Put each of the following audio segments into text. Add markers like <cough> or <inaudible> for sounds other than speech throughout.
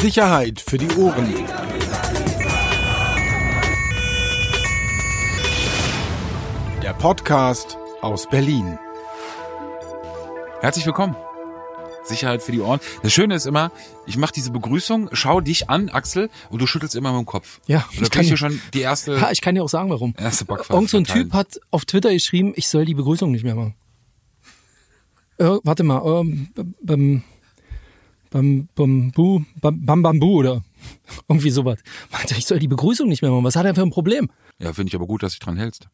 Sicherheit für die Ohren. Der Podcast aus Berlin. Herzlich willkommen. Sicherheit für die Ohren. Das Schöne ist immer, ich mache diese Begrüßung, schau dich an, Axel, und du schüttelst immer mit dem Kopf. Ja, und ich kann ja- schon die erste, Ja, ich kann dir auch sagen, warum. erste Backpfeife. Irgend so ein. Typ hat auf Twitter geschrieben, ich soll die Begrüßung nicht mehr machen. Äh, warte mal, ähm, bam, bam, bam, bu, bam, bam, bambu oder <laughs> irgendwie sowas. Meinte, ich soll die Begrüßung nicht mehr machen. Was hat er für ein Problem? Ja, finde ich aber gut, dass du dich dran hältst.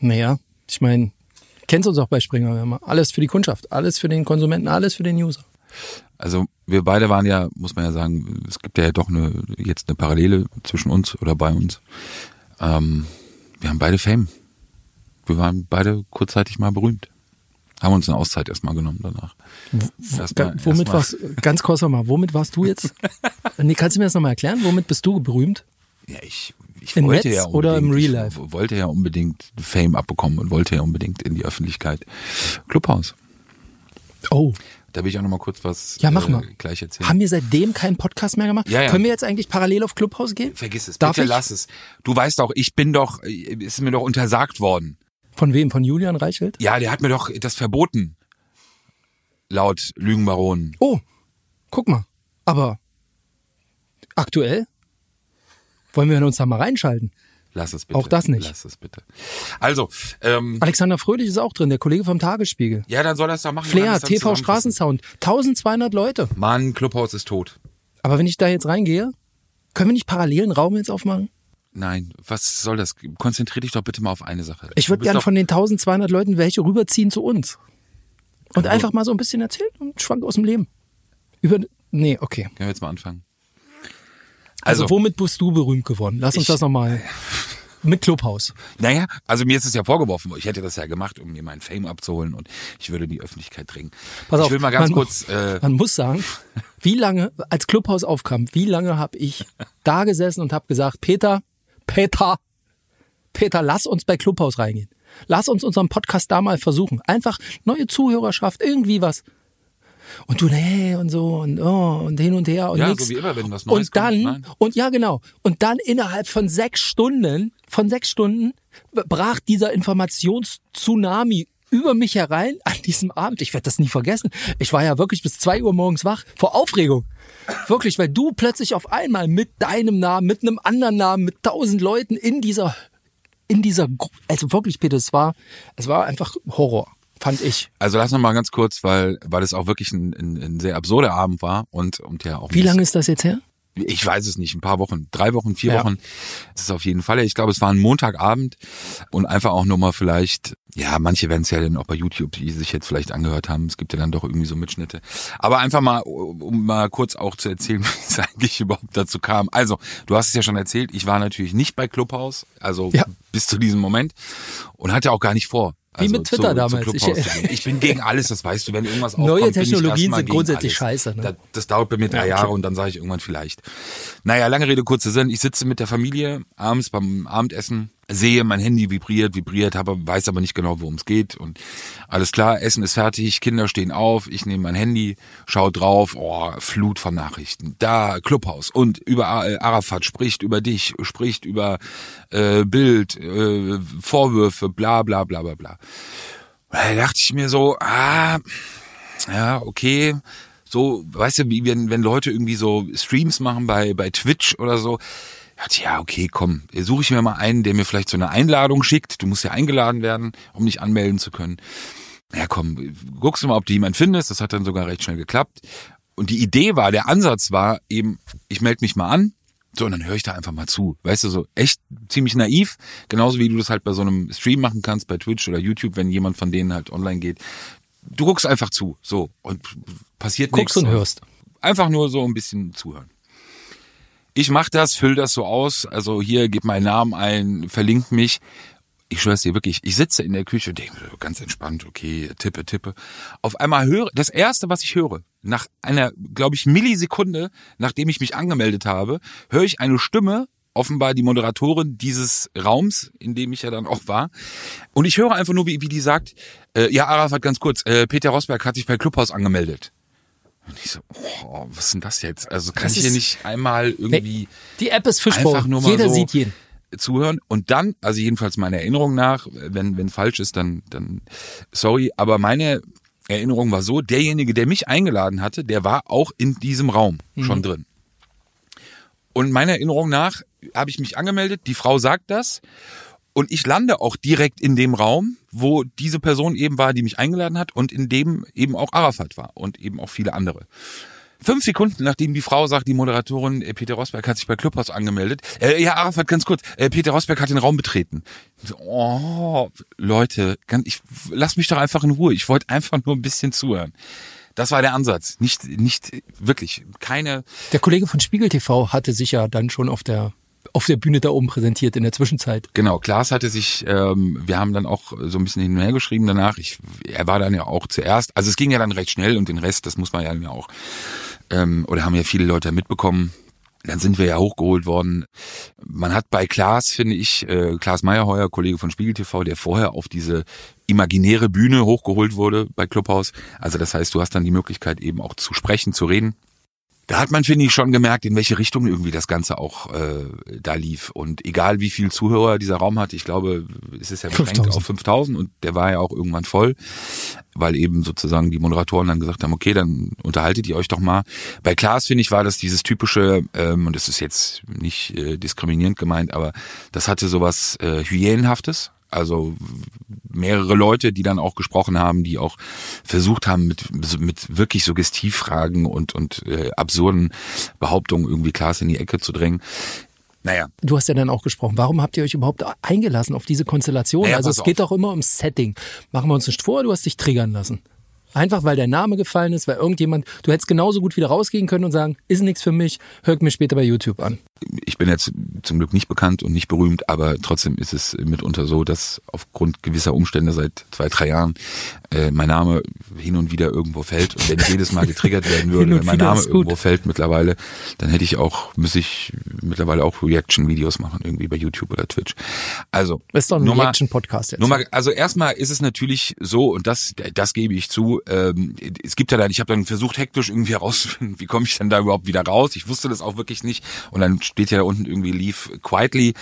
Naja, ich meine, kennst uns auch bei Springer. Wir haben alles für die Kundschaft, alles für den Konsumenten, alles für den User. Also wir beide waren ja, muss man ja sagen, es gibt ja doch eine, jetzt eine Parallele zwischen uns oder bei uns. Ähm, wir haben beide Fame. Wir waren beide kurzzeitig mal berühmt. Haben uns eine Auszeit erstmal genommen danach. Erstmal- womit warst, ganz kurz nochmal, womit warst du jetzt? <laughs> nee, kannst du mir das nochmal erklären? Womit bist du berühmt? Ja, ich, ich Im wollte Netz ja oder im Real Life? Ich wollte ja unbedingt Fame abbekommen und wollte ja unbedingt in die Öffentlichkeit. Clubhaus. Oh, Da will ich auch noch mal kurz was Ja, mach äh, mal. gleich erzählen. haben wir seitdem keinen Podcast mehr gemacht? Ja, ja. Können wir jetzt eigentlich parallel auf Clubhouse gehen? Vergiss es, Darf bitte ich? lass es. Du weißt doch, ich bin doch, äh, ist mir doch untersagt worden. Von wem? Von Julian Reichelt? Ja, der hat mir doch das verboten. Laut Lügenbaronen. Oh, guck mal. Aber aktuell wollen wir uns da mal reinschalten. Lass es bitte. Auch das nicht. Lass es bitte. Also, ähm, Alexander Fröhlich ist auch drin, der Kollege vom Tagesspiegel. ja, dann soll er es doch machen. Flair, TV. Straßensound, 1200 Leute. Mann, Clubhaus ist tot. Aber wenn ich da jetzt reingehe, können wir nicht parallel einen Raum jetzt aufmachen? Nein, was soll das? Konzentrier dich doch bitte mal auf eine Sache. Ich würde bist gern doch- von den 1200 Leuten welche rüberziehen zu uns. Und einfach mal so ein bisschen erzählen und schwank aus dem Leben. Über, nee, okay. Können wir jetzt mal anfangen? Also, Also, womit bist du berühmt geworden? Lass uns Ich- das nochmal. <laughs> Mit Clubhaus. naja, also mir ist es ja vorgeworfen, worden. ich hätte das ja gemacht, um mir meinen Fame abzuholen und ich würde die Öffentlichkeit dringen. Pass ich auf, will mal ganz man, kurz, äh, man muss sagen, wie lange, als Clubhaus aufkam, wie lange habe ich da gesessen und habe gesagt, Peter, Peter, Peter, lass uns bei Clubhaus reingehen. Lass uns unseren Podcast da mal versuchen. Einfach neue Zuhörerschaft, irgendwie was. Und du, nee, und so, und, oh, und hin und her und Ja, nix. so wie immer, wenn was Neues Und dann, kommt, und ja, genau. Und dann innerhalb von sechs Stunden, von sechs Stunden, brach dieser Informationstsunami über mich herein an diesem Abend. Ich werde das nie vergessen. Ich war ja wirklich bis zwei Uhr morgens wach vor Aufregung. Wirklich, weil du plötzlich auf einmal mit deinem Namen, mit einem anderen Namen, mit tausend Leuten in dieser, in dieser, also wirklich, Peter, es war, es war einfach Horror, fand ich. also lass noch mal ganz kurz, weil, weil es auch wirklich ein, ein, ein sehr absurder Abend war und, und ja auch. Wie lange ist das jetzt her? Ich weiß es nicht, ein paar Wochen, drei Wochen, vier Ja. Wochen. Das ist auf jeden Fall. Ich glaube, es war ein Montagabend und einfach auch nur mal vielleicht, ja, manche werden es ja dann auch bei YouTube, die sich jetzt vielleicht angehört haben. Es gibt ja dann doch irgendwie so Mitschnitte. Aber einfach mal, um mal kurz auch zu erzählen, <laughs> wie es eigentlich überhaupt dazu kam. Also, du hast es ja schon erzählt, ich war natürlich nicht bei Clubhouse, also Ja. bis zu diesem Moment und hatte auch gar nicht vor. Wie Also mit Twitter zu, damals. Ich- <laughs> ich bin gegen alles, das weißt du, wenn irgendwas Neue aufkommt, bin ich Technologien sind grundsätzlich alles. scheiße, ne? Da, das dauert bei mir drei Ja, okay. Jahre und dann sage ich irgendwann vielleicht. Naja, lange Rede, kurzer Sinn. Ich sitze mit der Familie abends beim Abendessen, sehe, mein Handy vibriert, vibriert, habe, weiß aber nicht genau, worum es geht. Und alles klar, Essen ist fertig, Kinder stehen auf, ich nehme mein Handy, schaue drauf, oh, Flut von Nachrichten. Da, Clubhaus. Und über äh, Arafat spricht über dich, spricht über äh, Bild, äh, Vorwürfe, bla bla bla bla bla. Da dachte ich mir so, ah, ja, okay. So, weißt du, wie wenn, wenn Leute irgendwie so Streams machen bei, bei Twitch oder so. Dachte Ja, okay, komm, suche ich mir mal einen, der mir vielleicht so eine Einladung schickt. Du musst ja eingeladen werden, um dich anmelden zu können. Ja, komm, guckst du mal, ob du jemanden findest. Das hat dann sogar recht schnell geklappt. Und die Idee war, der Ansatz war eben, ich melde mich mal an, so, und dann höre ich da einfach mal zu. Weißt du, so echt ziemlich naiv. Genauso wie du das halt bei so einem Stream machen kannst, bei Twitch oder YouTube, wenn jemand von denen halt online geht. Du guckst einfach zu, so, und passiert nichts. Guckst und hörst. Einfach nur so ein bisschen zuhören. Ich mach das, füll das so aus, also hier, gib meinen Namen ein, verlinkt mich. Ich schwör's dir wirklich, ich sitze in der Küche und denke ganz entspannt, okay, tippe, tippe. Auf einmal höre, das erste, was ich höre, nach einer, glaube ich, Millisekunde, nachdem ich mich angemeldet habe, höre ich eine Stimme, offenbar die Moderatorin dieses Raums, in dem ich ja dann auch war. Und ich höre einfach nur, wie, wie die sagt, äh, ja, Arafat, ganz kurz, äh, Peter Rosberg hat sich bei Clubhaus angemeldet. Und ich so, oh, was ist denn das jetzt? Also kann Das ich hier nicht einmal irgendwie Die App ist Fishbowl. einfach nur mal Jeder so sieht jeden. zuhören und dann, also jedenfalls meiner Erinnerung nach, wenn wenn falsch ist, dann dann sorry, aber meine Erinnerung war so, derjenige, der mich eingeladen hatte, der war auch in diesem Raum schon drin. Und meiner Erinnerung nach habe ich mich angemeldet, die Frau sagt das und ich lande auch direkt in dem Raum, wo diese Person eben war, die mich eingeladen hat und in dem eben auch Arafat war und eben auch viele andere. Fünf Sekunden, nachdem die Frau sagt, die Moderatorin äh, Peter Rosberg hat sich bei Clubhouse angemeldet. Äh, ja, Arafat, ganz kurz. Äh, Peter Rosberg hat den Raum betreten. Oh, Leute, ganz, ich lass mich doch einfach in Ruhe. Ich wollte einfach nur ein bisschen zuhören. Das war der Ansatz. Nicht, nicht wirklich. Keine. Der Kollege von Spiegel TV hatte sich ja dann schon auf der auf der Bühne da oben präsentiert in der Zwischenzeit. Genau, Klaas hatte sich, ähm, wir haben dann auch so ein bisschen hin und her geschrieben danach. Ich, er war dann ja auch zuerst. Also es ging ja dann recht schnell und den Rest, das muss man ja dann auch, ähm, oder haben ja viele Leute mitbekommen. Dann sind wir ja hochgeholt worden. Man hat bei Klaas, finde ich, äh, Klaas Meyerheuer, Kollege von Spiegel TV, der vorher auf diese imaginäre Bühne hochgeholt wurde bei Clubhouse. Also das heißt, du hast dann die Möglichkeit eben auch zu sprechen, zu reden. Da hat man, finde ich, schon gemerkt, in welche Richtung irgendwie das Ganze auch äh, da lief. Und egal wie viel Zuhörer dieser Raum hat, ich glaube, es ist ja beschränkt 5000. auf 5000 und der war ja auch irgendwann voll, weil eben sozusagen die Moderatoren dann gesagt haben, okay, dann unterhaltet ihr euch doch mal. Bei Klaas, finde ich, war das dieses typische, ähm, und das ist jetzt nicht äh, diskriminierend gemeint, aber das hatte sowas äh, Hyänenhaftes. Also mehrere Leute, die dann auch gesprochen haben, die auch versucht haben, mit, mit wirklich Suggestivfragen und, und äh, absurden Behauptungen irgendwie Klaas in die Ecke zu drängen. Naja, Du hast ja dann auch gesprochen. Warum habt ihr euch überhaupt eingelassen auf diese Konstellation? Naja, also es geht doch immer ums Setting. Machen wir uns nicht vor, du hast dich triggern lassen. Einfach weil der Name gefallen ist, weil irgendjemand, du hättest genauso gut wieder rausgehen können und sagen, ist nichts für mich, hört mir später bei YouTube an. ich bin jetzt zum Glück nicht bekannt und nicht berühmt, aber trotzdem ist es mitunter so, dass aufgrund gewisser Umstände seit zwei, drei Jahren äh, mein Name hin und wieder irgendwo fällt. Und wenn ich jedes Mal getriggert werden <laughs> würde, und wenn mein Name irgendwo fällt mittlerweile, dann hätte ich auch, müsste ich mittlerweile auch Reaction-Videos machen, irgendwie bei YouTube oder Twitch. Also, Das ist doch ein Reaction-Podcast jetzt. nur mal, also erstmal ist es natürlich so, und das, das gebe ich zu, ähm, es gibt ja dann, ich habe dann versucht, hektisch irgendwie herauszufinden, wie komme ich denn da überhaupt wieder raus? Ich wusste das auch wirklich nicht. Und dann steht ja da unten irgendwie Leave Quietly.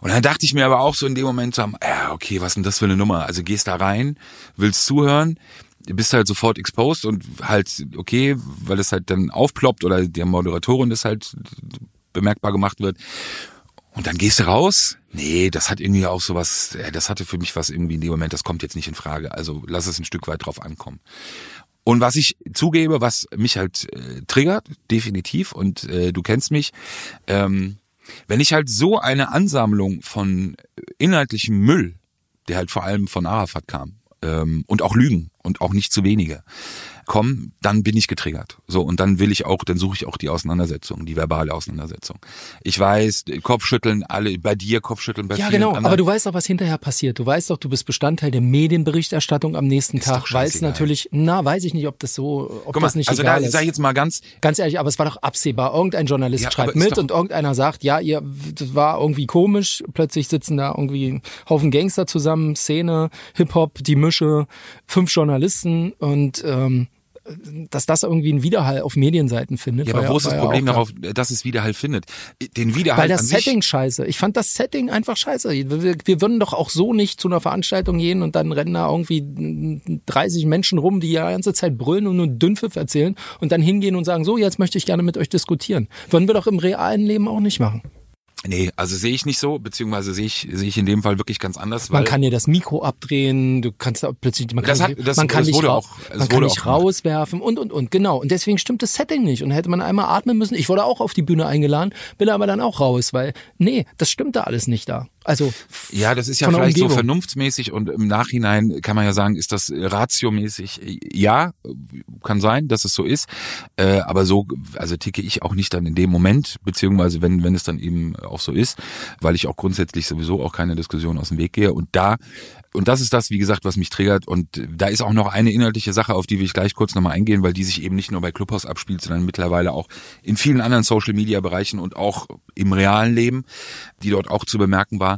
Und dann dachte ich mir aber auch so in dem Moment so, ja, okay, was denn das für eine Nummer? Also gehst da rein, willst zuhören, bist halt sofort exposed und halt, okay, weil es halt dann aufploppt oder der Moderatorin das halt bemerkbar gemacht wird. Und dann gehst du raus. Nee, das hat irgendwie auch sowas, äh, das hatte für mich was irgendwie in dem Moment, das kommt jetzt nicht in Frage. Also lass es ein Stück weit drauf ankommen. Und was ich zugebe, was mich halt äh, triggert, definitiv, und äh, du kennst mich, ähm, wenn ich halt so eine Ansammlung von inhaltlichem Müll, der halt vor allem von Arafat kam, ähm, und auch Lügen und auch nicht zu wenige, kommen, dann bin ich getriggert. So, und dann will ich auch, dann suche ich auch die Auseinandersetzung, die verbale Auseinandersetzung. Ich weiß, Kopfschütteln, alle, bei dir Kopfschütteln, bei ja, genau. anderen. Aber du weißt doch, was hinterher passiert. Du weißt doch, du bist Bestandteil der Medienberichterstattung am nächsten Ist Tag, weil es natürlich, na, weiß ich nicht, ob das so, ob mal, das nicht also egal da ist. sag ich jetzt mal ganz, Ganz ehrlich, aber es war doch absehbar. Irgendein Journalist Ja, schreibt mit doch- und irgendeiner sagt, ja, ihr, das war irgendwie komisch. Plötzlich sitzen da irgendwie Haufen Gangster zusammen, Szene, Hip-Hop, die Mische, fünf Journalisten und ähm, dass das irgendwie einen Widerhall auf Medienseiten findet. ja, aber wo ist das Problem darauf, dass es Widerhall findet? Den Widerhall Weil an das sich, Setting scheiße. Ich fand das Setting einfach scheiße. Wir, wir würden doch auch so nicht zu einer Veranstaltung gehen und dann rennen da irgendwie 30 Menschen rum, die ja die ganze Zeit brüllen und nur Dünnpfiff erzählen und dann hingehen und sagen, so, jetzt möchte ich gerne mit euch diskutieren. Würden wir doch im realen Leben auch nicht machen. Nee, also sehe ich nicht so, beziehungsweise sehe ich, sehe ich in dem Fall wirklich ganz anders. Man kann dir das Mikro abdrehen, du kannst da plötzlich, man kann, hat- das- man kann dich, auch- man kann dich rauswerfen und, und, und, genau. Und deswegen stimmt das Setting nicht. Und hätte man einmal atmen müssen. Ich wurde auch auf die Bühne eingeladen, bin aber dann auch raus, weil, nee, das stimmte alles nicht da. Also, Ja, das ist ja vielleicht so Umgebung. vernunftsmäßig und im Nachhinein kann man ja sagen, ist das ratiomäßig? Ja, kann sein, dass es so ist. Äh, aber so, also ticke ich auch nicht dann in dem Moment, beziehungsweise wenn, wenn es dann eben auch so ist, weil ich auch grundsätzlich sowieso auch keine Diskussion aus dem Weg gehe. Und da, und das ist das, wie gesagt, was mich triggert. Und da ist auch noch eine inhaltliche Sache, auf die will ich gleich kurz nochmal eingehen, weil die sich eben nicht nur bei Clubhouse abspielt, sondern mittlerweile auch in vielen anderen Social Media Bereichen und auch im realen Leben, die dort auch zu bemerken war.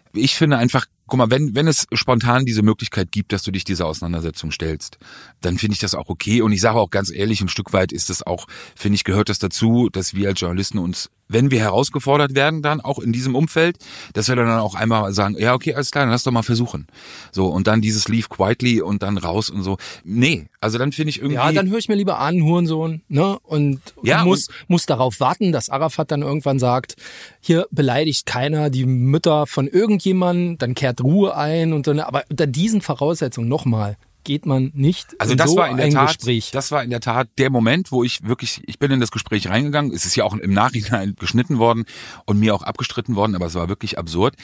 ich finde einfach, guck mal, wenn, wenn es spontan diese Möglichkeit gibt, dass du dich dieser Auseinandersetzung stellst, dann finde ich das auch okay. Und ich sage auch ganz ehrlich, ein Stück weit ist es auch, finde ich, gehört das dazu, dass wir als Journalisten uns wenn wir herausgefordert werden, dann auch in diesem Umfeld, dass wir dann auch einmal sagen, ja, okay, alles klar, dann lass doch mal versuchen. So, und dann dieses Leave quietly und dann raus und so. Nee, also dann finde ich irgendwie. Ja, dann höre ich mir lieber an, Hurensohn, ne? Und Ja, muss, muss darauf warten, dass Arafat dann irgendwann sagt, hier beleidigt keiner die Mütter von irgendjemandem, dann kehrt Ruhe ein und so. Aber unter diesen Voraussetzungen nochmal geht man nicht Also das so war in der ein Tat, Gespräch. das war in der Tat der Moment, wo ich wirklich, ich bin in das Gespräch reingegangen. Es ist ja auch im Nachhinein <laughs> geschnitten worden und mir auch abgestritten worden, aber es war wirklich absurd.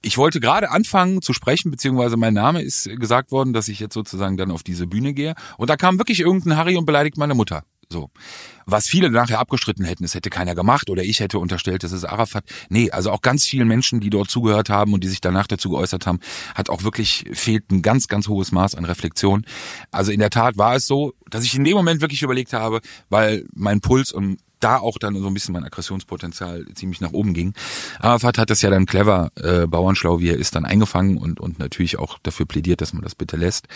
Ich wollte gerade anfangen zu sprechen, beziehungsweise mein Name ist gesagt worden, dass ich jetzt sozusagen dann auf diese Bühne gehe. Und da kam wirklich irgendein Harry und beleidigt meine Mutter. So. Was viele nachher abgestritten hätten, es hätte keiner gemacht oder ich hätte unterstellt, das ist Arafat. Nee, also auch ganz vielen Menschen, die dort zugehört haben und die sich danach dazu geäußert haben, hat auch wirklich fehlt ein ganz, ganz hohes Maß an Reflexion. Also in der Tat war es so, dass ich in dem Moment wirklich überlegt habe, weil mein Puls und da auch dann so ein bisschen mein Aggressionspotenzial ziemlich nach oben ging. Arafat hat das ja dann clever, äh, bauernschlau wie er ist, dann eingefangen und, und natürlich auch dafür plädiert, dass man das bitte lässt.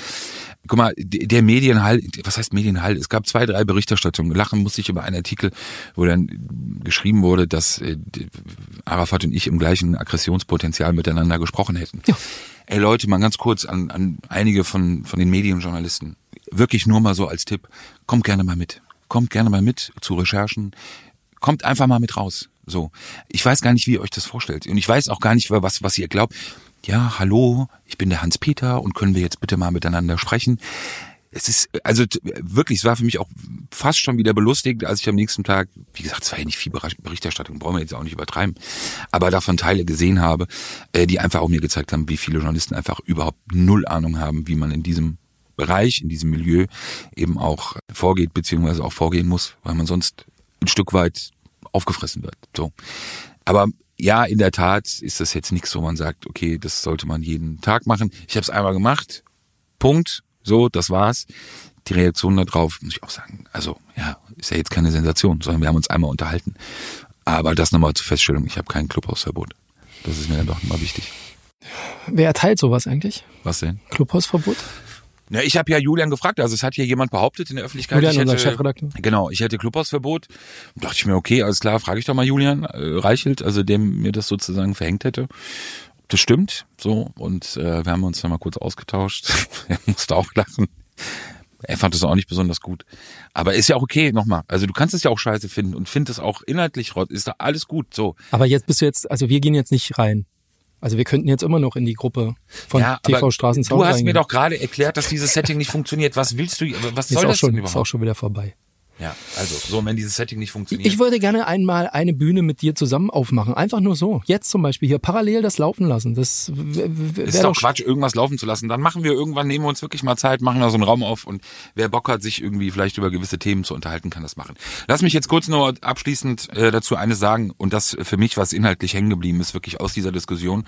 Guck mal, der Medienhall, was heißt Medienhall? Es gab zwei, drei Berichterstattungen. Lachen musste ich über einen Artikel, wo dann geschrieben wurde, dass äh, Arafat und ich im gleichen Aggressionspotenzial miteinander gesprochen hätten. Ja. Ey Leute, mal ganz kurz an, an einige von, von den Medienjournalisten. Wirklich nur mal so als Tipp. Kommt gerne mal mit. Kommt gerne mal mit zu Recherchen. Kommt einfach mal mit raus. So. Ich weiß gar nicht, wie ihr euch das vorstellt. Und ich weiß auch gar nicht, was, was ihr glaubt. Ja, hallo, ich bin der Hans-Peter und können wir jetzt bitte mal miteinander sprechen? Es ist, also wirklich, es war für mich auch fast schon wieder belustigend, als ich am nächsten Tag, wie gesagt, es war ja nicht viel Bericht- Berichterstattung, brauchen wir jetzt auch nicht übertreiben, aber davon Teile gesehen habe, äh, die einfach auch mir gezeigt haben, wie viele Journalisten einfach überhaupt null Ahnung haben, wie man in diesem Bereich, in diesem Milieu eben auch vorgeht, beziehungsweise auch vorgehen muss, weil man sonst ein Stück weit aufgefressen wird. So. Aber ja, in der Tat ist das jetzt nichts, wo man sagt, okay, das sollte man jeden Tag machen. Ich habe es einmal gemacht. Punkt. So, das war's. Die Reaktion darauf, muss ich auch sagen, also ja, ist ja jetzt keine Sensation, sondern wir haben uns einmal unterhalten. Aber das nochmal zur Feststellung, ich habe kein Clubhausverbot. Das ist mir dann doch immer wichtig. Wer erteilt sowas eigentlich? Was denn? Clubhausverbot? Na, ich habe ja Julian gefragt, also es hat hier jemand behauptet in der Öffentlichkeit. Julian, ich unser hätte, Chefredakteur. Genau, ich hätte Clubhausverbot. Da dachte ich mir, okay, alles klar, frage ich doch mal Julian äh, Reichelt, also dem mir das sozusagen verhängt hätte. Ob das stimmt, so. Und äh, wir haben uns dann mal kurz ausgetauscht. <laughs> er musste auch lachen. Er fand es auch nicht besonders gut. Aber ist ja auch okay, nochmal. Also du kannst es ja auch scheiße finden und find es auch inhaltlich rot. Ist da alles gut, so. Aber jetzt bist du jetzt, also wir gehen jetzt nicht rein. Also wir könnten jetzt immer noch in die Gruppe von ja, TV Straßenzaun Du hast reingehen. mir doch gerade erklärt, dass dieses Setting nicht funktioniert. Was willst du, was ist soll das schon, denn ist auch überhaupt? schon wieder vorbei. Ja, also, so, wenn dieses Setting nicht funktioniert. Ich würde gerne einmal eine Bühne mit dir zusammen aufmachen. Einfach nur so. Jetzt zum Beispiel hier parallel das laufen lassen. Das ist doch Quatsch, irgendwas laufen zu lassen. Dann machen wir irgendwann, nehmen wir uns wirklich mal Zeit, machen da so einen Raum auf und wer Bock hat, sich irgendwie vielleicht über gewisse Themen zu unterhalten, kann das machen. Lass mich jetzt kurz nur abschließend äh, dazu eines sagen und das für mich, was inhaltlich hängen geblieben ist, wirklich aus dieser Diskussion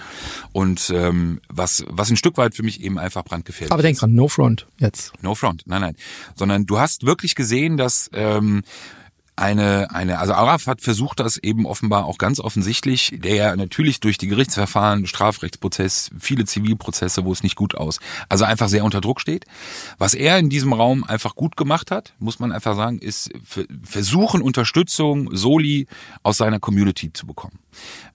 und ähm, was, was ein Stück weit für mich eben einfach brandgefährlich Aber denk dran, no front jetzt. No front, nein, nein. Sondern du hast wirklich gesehen, dass ähm, eine, eine, also Arafat versucht das eben offenbar auch ganz offensichtlich, der ja natürlich durch die Gerichtsverfahren, Strafrechtsprozess, viele Zivilprozesse, wo es nicht gut aus, also einfach sehr unter Druck steht. Was er in diesem Raum einfach gut gemacht hat, muss man einfach sagen, ist versuchen, Unterstützung, Soli aus seiner Community zu bekommen.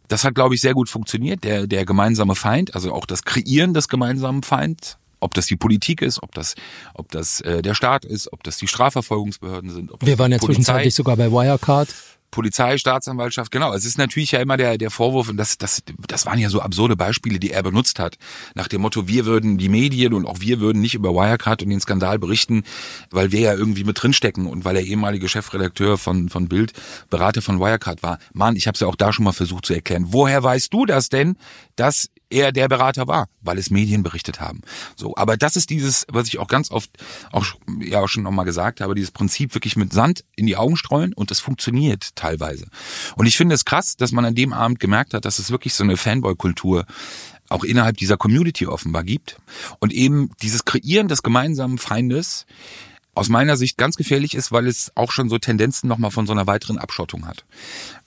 Das hat, glaube ich, sehr gut funktioniert. Der, der gemeinsame Feind, also auch das Kreieren des gemeinsamen Feinds, ob das die Politik ist, ob das, ob das äh, der Staat ist, ob das die Strafverfolgungsbehörden sind. Ob Wir waren ja Polizei, zwischenzeitlich sogar bei Wirecard. Polizei, Staatsanwaltschaft, genau. Es ist natürlich ja immer der, der Vorwurf, und das, das, das waren ja so absurde Beispiele, die er benutzt hat. Nach dem Motto, wir würden die Medien und auch wir würden nicht über Wirecard und den Skandal berichten, weil wir ja irgendwie mit drinstecken und weil er ehemalige Chefredakteur von, von Bild, Berater von Wirecard war. Mann, ich habe es ja auch da schon mal versucht zu erklären. Woher weißt du das denn, dass er der Berater war, weil es Medien berichtet haben. So, aber das ist dieses, was ich auch ganz oft auch ja auch schon nochmal gesagt habe, dieses Prinzip wirklich mit Sand in die Augen streuen und es funktioniert teilweise. Und ich finde es krass, dass man an dem Abend gemerkt hat, dass es wirklich so eine Fanboy-Kultur auch innerhalb dieser Community offenbar gibt und eben dieses Kreieren des gemeinsamen Feindes aus meiner Sicht ganz gefährlich ist, weil es auch schon so Tendenzen nochmal von so einer weiteren Abschottung hat.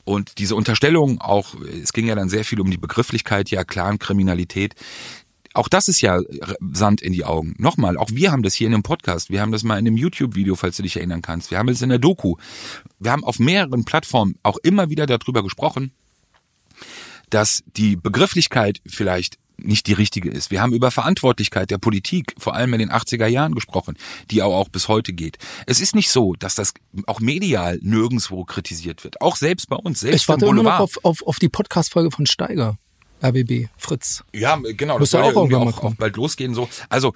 Und diese Unterstellung auch, es ging ja dann sehr viel um die Begrifflichkeit, ja, Clan-Kriminalität, auch das ist ja Sand in die Augen. Nochmal, auch wir haben das hier in einem Podcast. Wir haben das mal in einem YouTube-Video, falls du dich erinnern kannst. Wir haben es in der Doku. Wir haben auf mehreren Plattformen auch immer wieder darüber gesprochen, dass die Begrifflichkeit vielleicht nicht die richtige ist. Wir haben über Verantwortlichkeit der Politik, vor allem in den 80er Jahren gesprochen, die auch, auch bis heute geht. Es ist nicht so, dass das auch medial nirgendwo kritisiert wird. Auch selbst bei uns, selbst ich warte immer noch auf, auf, auf die Podcast-Folge von Steiger. RBB, Fritz. Ja, genau, das soll ja auch, auch, auch bald losgehen. So, also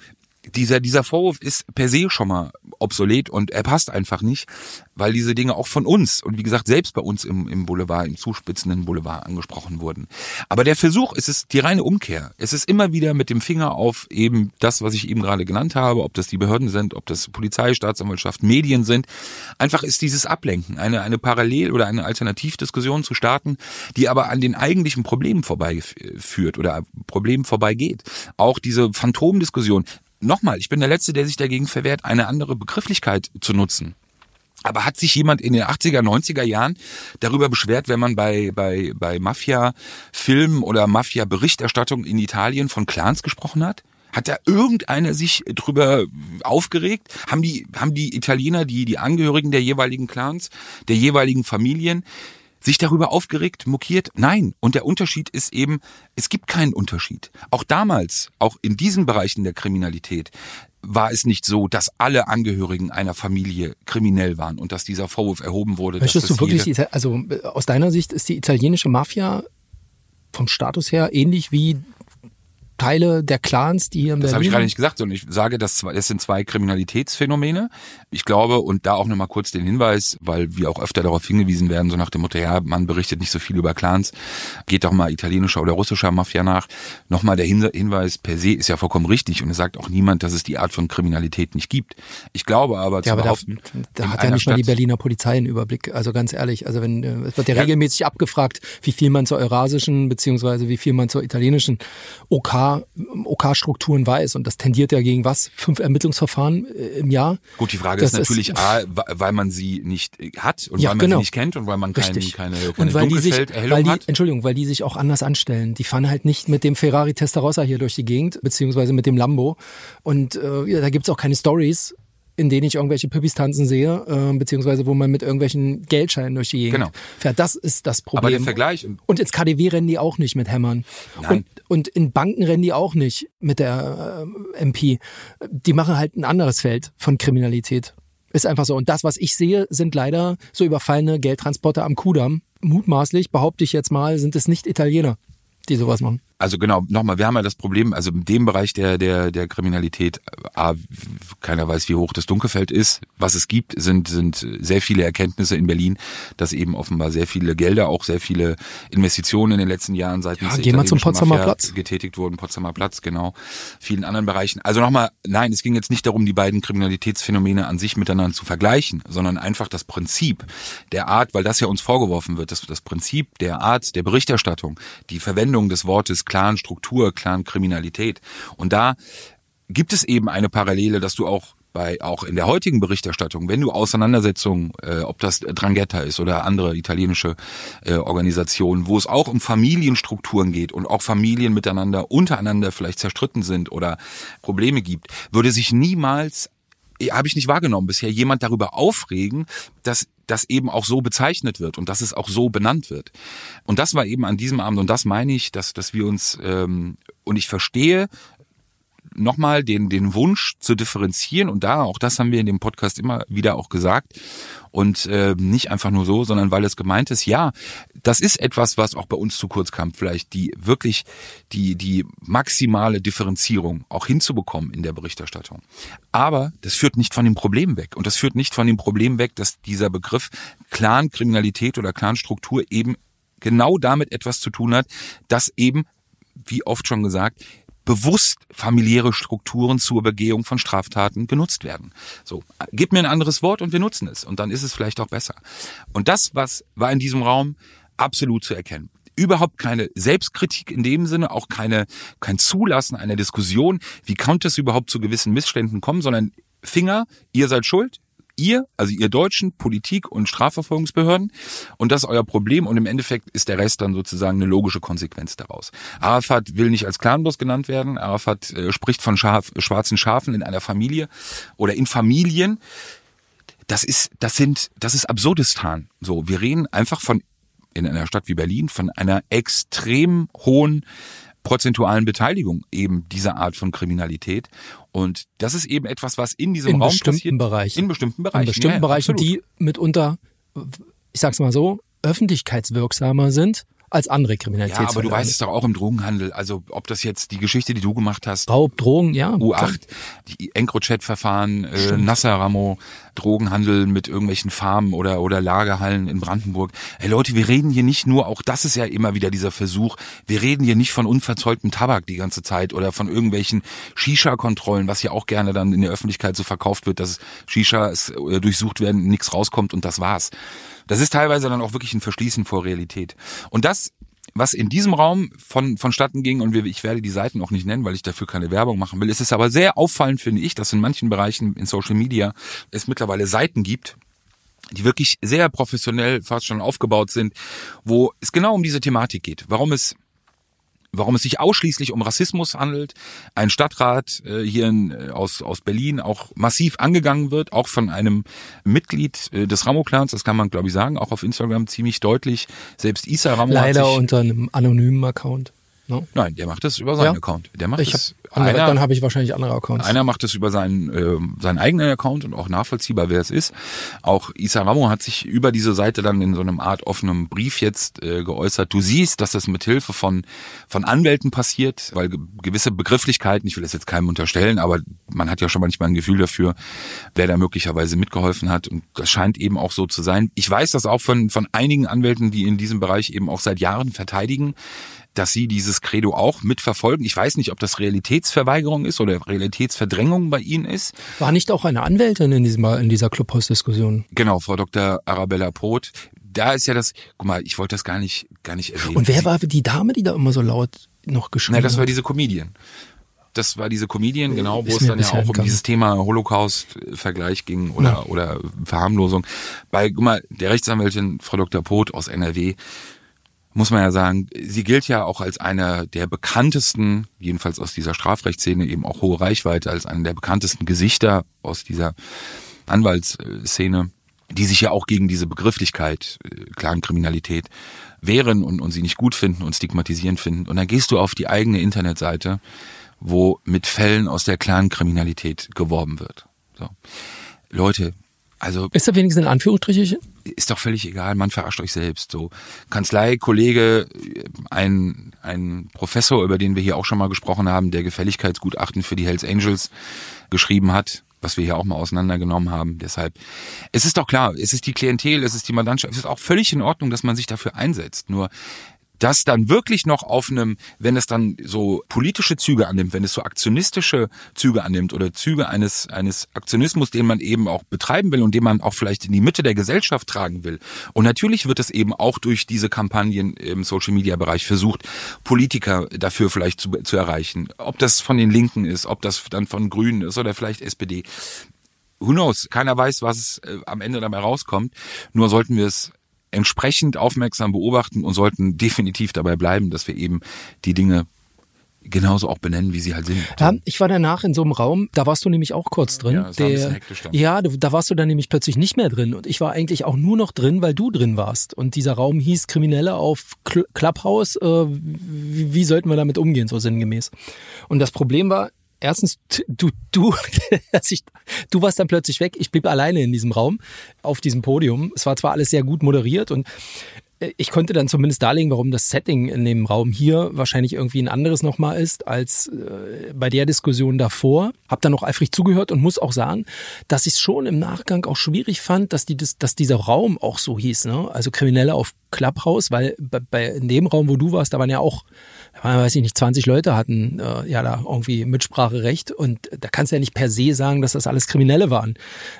dieser, dieser Vorwurf ist per se schon mal obsolet und er passt einfach nicht, weil diese Dinge auch von uns und wie gesagt selbst bei uns im, im Boulevard, im zuspitzenden Boulevard angesprochen wurden. Aber der Versuch ist es die reine Umkehr. Es ist immer wieder mit dem Finger auf eben das, was ich eben gerade genannt habe, ob das die Behörden sind, ob das Polizei, Staatsanwaltschaft, Medien sind. Einfach ist dieses Ablenken, eine, eine Parallel- oder eine Alternativdiskussion zu starten, die aber an den eigentlichen Problemen vorbeiführt oder Problemen vorbeigeht. Auch diese Phantomdiskussion, nochmal, ich bin der Letzte, der sich dagegen verwehrt, eine andere Begrifflichkeit zu nutzen. Aber hat sich jemand in den 80er, 90er Jahren darüber beschwert, wenn man bei, bei, bei Mafia-Filmen oder Mafia-Berichterstattung in Italien von Clans gesprochen hat? Hat da irgendeiner sich drüber aufgeregt? Haben die, haben die Italiener, die, die Angehörigen der jeweiligen Clans, der jeweiligen Familien, sich darüber aufgeregt, mokiert? Nein. Und der Unterschied ist eben, es gibt keinen Unterschied. Auch damals, auch in diesen Bereichen der Kriminalität, war es nicht so, dass alle Angehörigen einer Familie kriminell waren und dass dieser Vorwurf erhoben wurde. Möchtest du wirklich, also aus deiner Sicht ist die italienische Mafia vom Status her ähnlich wie Teile der Clans, die hier in Das habe ich gerade nicht gesagt, sondern ich sage, das, das sind zwei Kriminalitätsphänomene. Ich glaube, und da auch nochmal kurz den Hinweis, weil wir auch öfter darauf hingewiesen werden, so nach dem Motto, ja, man berichtet nicht so viel über Clans, geht doch mal italienischer oder russischer Mafia nach. Nochmal der Hinweis per se ist ja vollkommen richtig und es sagt auch niemand, dass es die Art von Kriminalität nicht gibt. Ich glaube aber, ja, aber behaupten, da, da hat ja nicht Stadt mal die Berliner Polizei einen Überblick. Also ganz ehrlich, also wenn äh, es wird ja, ja regelmäßig abgefragt, wie viel man zur eurasischen beziehungsweise wie viel man zur italienischen OK OK-Strukturen weiß. Und das tendiert ja gegen was? Fünf Ermittlungsverfahren äh, im Jahr? Gut, die Frage das ist natürlich ist, A, weil man sie nicht hat und ja, weil man genau. sie nicht kennt und weil man kein, keine, keine und weil die sich, weil die, hat. Entschuldigung, weil die sich auch anders anstellen. Die fahren halt nicht mit dem Ferrari Testarossa hier durch die Gegend, beziehungsweise mit dem Lambo. Und äh, da gibt's auch keine Stories in denen ich irgendwelche Püppis tanzen sehe, äh, beziehungsweise wo man mit irgendwelchen Geldscheinen durch die Gegend genau. fährt. Das ist das Problem. Aber der Vergleich. Und ins KDW rennen die auch nicht mit Hämmern. Nein. Und, und in Banken rennen die auch nicht mit der äh, MP. Die machen halt ein anderes Feld von Kriminalität. Ist einfach so. Und das, was ich sehe, sind leider so überfallene Geldtransporter am Kudamm. Mutmaßlich, behaupte ich jetzt mal, sind es nicht Italiener, die sowas machen also genau, nochmal, wir haben ja das Problem, also in dem Bereich der, der, der Kriminalität, A, keiner weiß, wie hoch das Dunkelfeld ist. Was es gibt, sind, sind sehr viele Erkenntnisse in Berlin, dass eben offenbar sehr viele Gelder, auch sehr viele Investitionen in den letzten Jahren seitens ja, gehen wir zum Potsdamer Mafia Platz. getätigt wurden, Potsdamer Platz, genau, vielen anderen Bereichen. Also nochmal, nein, es ging jetzt nicht darum, die beiden Kriminalitätsphänomene an sich miteinander zu vergleichen, sondern einfach das Prinzip der Art, weil das ja uns vorgeworfen wird, dass das Prinzip der Art der Berichterstattung, die Verwendung des Wortes Clan-Struktur, Clan-Kriminalität. Und da gibt es eben eine Parallele, dass du auch bei auch in der heutigen Berichterstattung, wenn du Auseinandersetzungen, äh, ob das Drangheta ist oder andere italienische äh, Organisationen, wo es auch um Familienstrukturen geht und auch Familien miteinander untereinander vielleicht zerstritten sind oder Probleme gibt, würde sich niemals habe ich nicht wahrgenommen bisher, jemand darüber aufregen, dass das eben auch so bezeichnet wird und dass es auch so benannt wird. Und das war eben an diesem Abend, und das meine ich, dass, dass wir uns, ähm, und ich verstehe nochmal den, den Wunsch zu differenzieren. Und da, auch das haben wir in dem Podcast immer wieder auch gesagt. Und äh, nicht einfach nur so, sondern weil es gemeint ist, ja, das ist etwas, was auch bei uns zu kurz kam, vielleicht die wirklich die, die maximale Differenzierung auch hinzubekommen in der Berichterstattung. Aber das führt nicht von dem Problem weg. Und das führt nicht von dem Problem weg, dass dieser Begriff Clankriminalität oder Clanstruktur eben genau damit etwas zu tun hat, dass eben, wie oft schon gesagt, bewusst familiäre Strukturen zur Begehung von Straftaten genutzt werden. So, gib mir ein anderes Wort und wir nutzen es und dann ist es vielleicht auch besser. Und das, was war in diesem Raum absolut zu erkennen überhaupt keine Selbstkritik in dem Sinne, auch keine, kein Zulassen einer Diskussion, wie konnte es überhaupt zu gewissen Missständen kommen, sondern Finger, ihr seid schuld, ihr, also ihr Deutschen, Politik und Strafverfolgungsbehörden und das ist euer Problem und im Endeffekt ist der Rest dann sozusagen eine logische Konsequenz daraus. Arafat will nicht als Clanboss genannt werden, Arafat äh, spricht von Schaf, schwarzen Schafen in einer Familie oder in Familien. Das ist, das sind, das ist Absurdistan. So, wir reden einfach von in einer Stadt wie Berlin von einer extrem hohen prozentualen Beteiligung eben dieser Art von Kriminalität. Und das ist eben etwas, was in diesem in Raum bestimmten passiert. Bereichen. In bestimmten Bereichen. In bestimmten ja, Bereichen, absolut. die mitunter, ich sag's mal so, öffentlichkeitswirksamer sind als andere Ja, Kriminalitätsfälle. aber du weißt es doch auch im Drogenhandel. Also ob das jetzt die Geschichte, die du gemacht hast, Raub, Drogen, ja. U8, die EncroChat-Verfahren, äh, Nasser Ramo, Drogenhandel mit irgendwelchen Farmen oder, oder Lagerhallen in Brandenburg. Ey Leute, wir reden hier nicht nur, auch das ist ja immer wieder dieser Versuch, wir reden hier nicht von unverzeugtem Tabak die ganze Zeit oder von irgendwelchen Shisha-Kontrollen, was ja auch gerne dann in der Öffentlichkeit so verkauft wird, dass Shishas äh, durchsucht werden, nichts rauskommt und das war's. Das ist teilweise dann auch wirklich ein Verschließen vor Realität. Und das was in diesem Raum von, vonstatten ging, und ich werde die Seiten auch nicht nennen, weil ich dafür keine Werbung machen will, es ist aber sehr auffallend, finde ich, dass in manchen Bereichen in Social Media es mittlerweile Seiten gibt, die wirklich sehr professionell fast schon aufgebaut sind, wo es genau um diese Thematik geht. Warum es warum es sich ausschließlich um Rassismus handelt, ein Stadtrat äh, hier in, äh, aus, aus Berlin auch massiv angegangen wird, auch von einem Mitglied äh, des Ramo-Clans, das kann man glaube ich sagen, auch auf Instagram ziemlich deutlich. Selbst Isa Ramo Leider unter einem anonymen Account. No? Nein, der macht das über seinen Ja. Account. Der macht Ich hab das. andere, einer, dann habe ich wahrscheinlich andere Accounts. einer macht es über seinen, äh, seinen eigenen Account und auch nachvollziehbar, wer es ist. Auch Isa Ramo hat sich über diese Seite dann in so einem Art offenem Brief jetzt äh, geäußert. Du siehst, dass das mit Hilfe von, von Anwälten passiert, weil ge gewisse Begrifflichkeiten, ich will das jetzt keinem unterstellen, aber man hat ja schon manchmal ein Gefühl dafür, wer da möglicherweise mitgeholfen hat. Und das scheint eben auch so zu sein. Ich weiß das auch von, von einigen Anwälten, die in diesem Bereich eben auch seit Jahren verteidigen dass sie dieses Credo auch mitverfolgen. Ich weiß nicht, ob das Realitätsverweigerung ist oder Realitätsverdrängung bei ihnen ist. War nicht auch eine Anwältin in, diesem, in dieser Clubhouse-Diskussion? Genau, Frau Dr. Arabella Poth. Da ist ja das, guck mal, ich wollte das gar nicht, gar nicht erwähnen. Und wer war die Dame, die da immer so laut noch geschrien Na, das war hat? diese Comedian. Das war diese Comedian, genau, wo Ist es dann ja auch um dieses Thema Holocaust-Vergleich ging oder, Ja. oder Verharmlosung. Bei, guck mal, der Rechtsanwältin Frau Dr. Poth aus NRW, muss man ja sagen, sie gilt ja auch als einer der bekanntesten, jedenfalls aus dieser Strafrechtsszene, eben auch hohe Reichweite, als einer der bekanntesten Gesichter aus dieser Anwaltsszene, die sich ja auch gegen diese Begrifflichkeit äh, Clankriminalität wehren und, und sie nicht gut finden und stigmatisierend finden. Und dann gehst du auf die eigene Internetseite, wo mit Fällen aus der Clankriminalität geworben wird. So. Leute, also Ist da wenigstens in Anführungsstrichen? Ist doch völlig egal, man verarscht euch selbst. So Kanzleikollege, ein, ein Professor, über den wir hier auch schon mal gesprochen haben, der Gefälligkeitsgutachten für die Hells Angels geschrieben hat, was wir hier auch mal auseinandergenommen haben. Deshalb, es ist doch klar, es ist die Klientel, es ist die Mandantschaft, es ist auch völlig in Ordnung, dass man sich dafür einsetzt. Nur das dann wirklich noch auf einem, wenn es dann so politische Züge annimmt, wenn es so aktionistische Züge annimmt oder Züge eines, eines Aktionismus, den man eben auch betreiben will und den man auch vielleicht in die Mitte der Gesellschaft tragen will. Und natürlich wird es eben auch durch diese Kampagnen im Social Media Bereich versucht, Politiker dafür vielleicht zu, zu erreichen. Ob das von den Linken ist, ob das dann von Grünen ist oder vielleicht SPD. Who knows? Keiner weiß, was äh, am Ende dabei rauskommt. Nur sollten wir es entsprechend aufmerksam beobachten und sollten definitiv dabei bleiben, dass wir eben die Dinge genauso auch benennen, wie sie halt sind. Ja, ich war danach in so einem Raum, da warst du nämlich auch kurz drin. Ja, dann. ja da warst du dann nämlich plötzlich nicht mehr drin. Und ich war eigentlich auch nur noch drin, weil du drin warst. Und dieser Raum hieß Kriminelle auf Cl Clubhouse. Äh, wie, wie sollten wir damit umgehen, so sinngemäß? Und das Problem war, erstens, du, du, <laughs> du warst dann plötzlich weg. Ich blieb alleine in diesem Raum, auf diesem Podium. Es war zwar alles sehr gut moderiert und äh, ich konnte dann zumindest darlegen, warum das Setting in dem Raum hier wahrscheinlich irgendwie ein anderes nochmal ist als äh, bei der Diskussion davor. Hab dann noch eifrig zugehört und muss auch sagen, dass ich es schon im Nachgang auch schwierig fand, dass, die, dass dieser Raum auch so hieß. Ne? Also Kriminelle auf Clubhouse, weil bei, bei in dem Raum, wo du warst, da waren ja auch, weiß ich nicht, 20 Leute hatten äh, ja da irgendwie Mitspracherecht und da kannst du ja nicht per se sagen, dass das alles Kriminelle waren.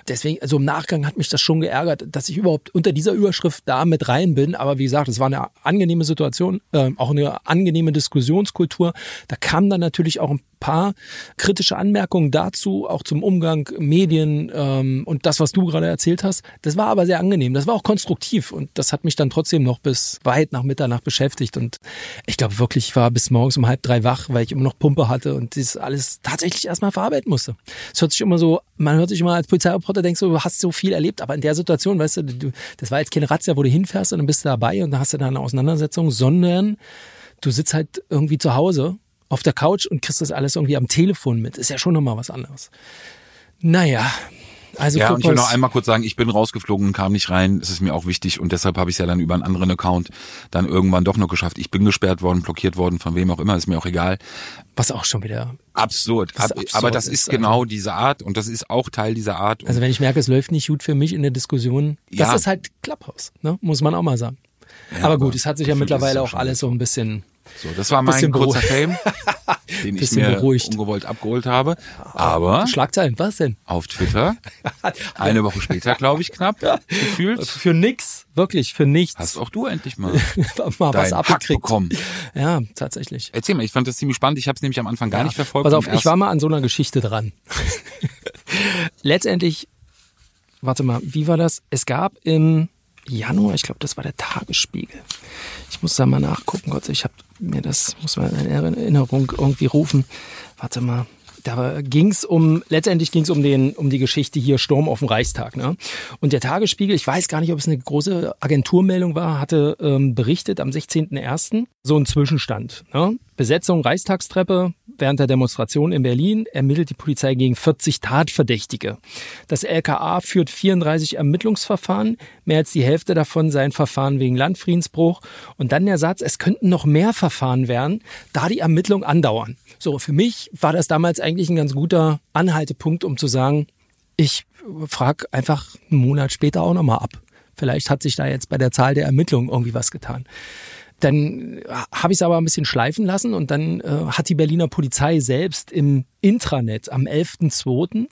Deswegen, also im Nachgang hat mich das schon geärgert, dass ich überhaupt unter dieser Überschrift da mit rein bin. Aber wie gesagt, es war eine angenehme Situation, äh, auch eine angenehme Diskussionskultur. Da kamen dann natürlich auch paar kritische Anmerkungen dazu, auch zum Umgang Medien ähm, und das, was du gerade erzählt hast. Das war aber sehr angenehm. Das war auch konstruktiv und das hat mich dann trotzdem noch bis weit nach Mitternacht beschäftigt. Und ich glaube wirklich, ich war bis morgens um halb drei wach, weil ich immer noch Pumpe hatte und das alles tatsächlich erstmal verarbeiten musste. Es hört sich immer so, man hört sich immer als Polizeireporter, denkst du, du hast so viel erlebt, aber in der Situation, weißt du, du das war jetzt keine Razzia, wo du hinfährst und dann bist du dabei und dann hast du da eine Auseinandersetzung, sondern du sitzt halt irgendwie zu Hause auf der Couch und kriegst das alles irgendwie am Telefon mit. Ist ja schon nochmal was anderes. Naja, also ja, und ich will noch einmal kurz sagen, ich bin rausgeflogen, kam nicht rein. Es ist mir auch wichtig und deshalb habe ich es ja dann über einen anderen Account dann irgendwann doch noch geschafft. Ich bin gesperrt worden, blockiert worden, von wem auch immer, ist mir auch egal. was auch schon wieder. Absurd. Ab, absurd aber das ist, ist genau diese Art und das ist auch Teil dieser Art. Und Also wenn ich merke, es läuft nicht gut für mich in der Diskussion, das Ja. ist halt Clubhouse, ne? muss man auch mal sagen. Ja, aber gut, es hat sich ja mittlerweile auch alles so ein bisschen. So, das war mein kurzer. Fame, <laughs> den ich mir beruhigt. ungewollt abgeholt habe. Aber Schlagzeilen, was denn? auf Twitter, <laughs> eine Woche später, glaube ich, knapp, gefühlt, Für nix, wirklich für nichts. hast auch du endlich mal <laughs> mal was abgekriegt. bekommen. Ja, tatsächlich. Erzähl mal, ich fand das ziemlich spannend. Ich habe es nämlich am Anfang gar nicht verfolgt. Pass auf, ich war mal an so einer Geschichte dran. Letztendlich, warte mal, wie war das? Es gab im Januar, ich glaube, das war der Tagesspiegel. Ich muss da mal nachgucken, Gott, ich habe mir das, muss mal in Erinnerung irgendwie rufen. Warte mal. Da ging es um, letztendlich ging es um den, um die Geschichte hier Sturm auf dem Reichstag. Ne? Und der Tagesspiegel, ich weiß gar nicht, ob es eine große Agenturmeldung war, hatte ähm, berichtet am 16.01. so ein Zwischenstand. Ne? Besetzung Reichstagstreppe während der Demonstration in Berlin ermittelt die Polizei gegen 40 Tatverdächtige. Das LKA führt 34 Ermittlungsverfahren, mehr als die Hälfte davon seien Verfahren wegen Landfriedensbruch. Und dann der Satz, es könnten noch mehr Verfahren werden, da die Ermittlungen andauern. So, für mich war das damals eigentlich ein ganz guter Anhaltepunkt, um zu sagen, ich frage einfach einen Monat später auch nochmal ab. Vielleicht hat sich da jetzt bei der Zahl der Ermittlungen irgendwie was getan. Dann habe ich es aber ein bisschen schleifen lassen und dann äh, hat die Berliner Polizei selbst im Intranet am 11.02.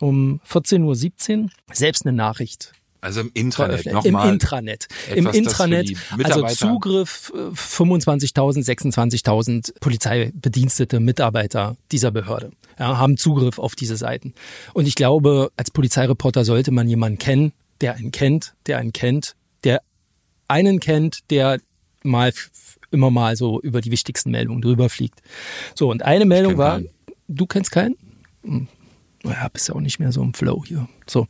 um 14.17 Uhr selbst eine Nachricht Also im Intranet nochmal. Im Intranet. Im etwas, für Intranet. Also Zugriff äh, 25.000, 26.000 Polizeibedienstete, Mitarbeiter dieser Behörde ja, haben Zugriff auf diese Seiten. Und ich glaube, als Polizeireporter sollte man jemanden kennen, der einen kennt, der einen kennt, der einen kennt, der mal immer mal so über die wichtigsten Meldungen drüber fliegt. So, und eine Meldung war, keinen. du kennst keinen? Hm. Ja, bist ja auch nicht mehr so im Flow hier. So.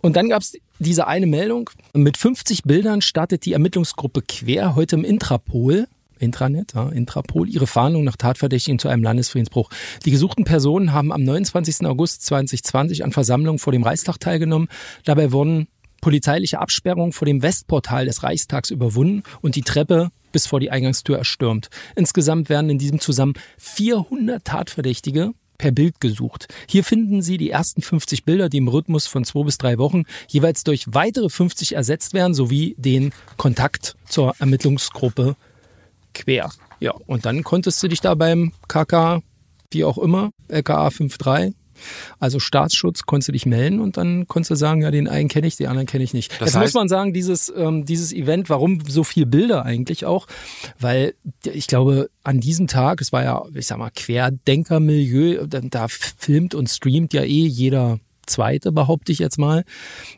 Und dann gab's diese eine Meldung. Mit 50 Bildern startet die Ermittlungsgruppe Quer heute im Intrapol. Intranet, ja, Intrapol, ihre Fahndung nach Tatverdächtigen zu einem Landesfriedensbruch. Die gesuchten Personen haben am 29. August 2020 an Versammlungen vor dem Reichstag teilgenommen. Dabei wurden polizeiliche Absperrungen vor dem Westportal des Reichstags überwunden und die Treppe bis vor die Eingangstür erstürmt. Insgesamt werden in diesem Zusammen 400 Tatverdächtige per Bild gesucht. Hier finden Sie die ersten 50 Bilder, die im Rhythmus von zwei bis drei Wochen jeweils durch weitere 50 ersetzt werden, sowie den Kontakt zur Ermittlungsgruppe quer. Ja, und dann konntest du dich da beim KK, wie auch immer, LKA 53, also Staatsschutz, konntest du dich melden und dann konntest du sagen, ja, den einen kenne ich, den anderen kenne ich nicht. Das Jetzt muss heißt- man sagen, dieses, ähm, dieses Event, warum so viel Bilder eigentlich auch? Weil ich glaube, an diesem Tag, es war ja, ich sag mal, Querdenkermilieu, da filmt und streamt ja eh jeder Zweite, behaupte ich jetzt mal.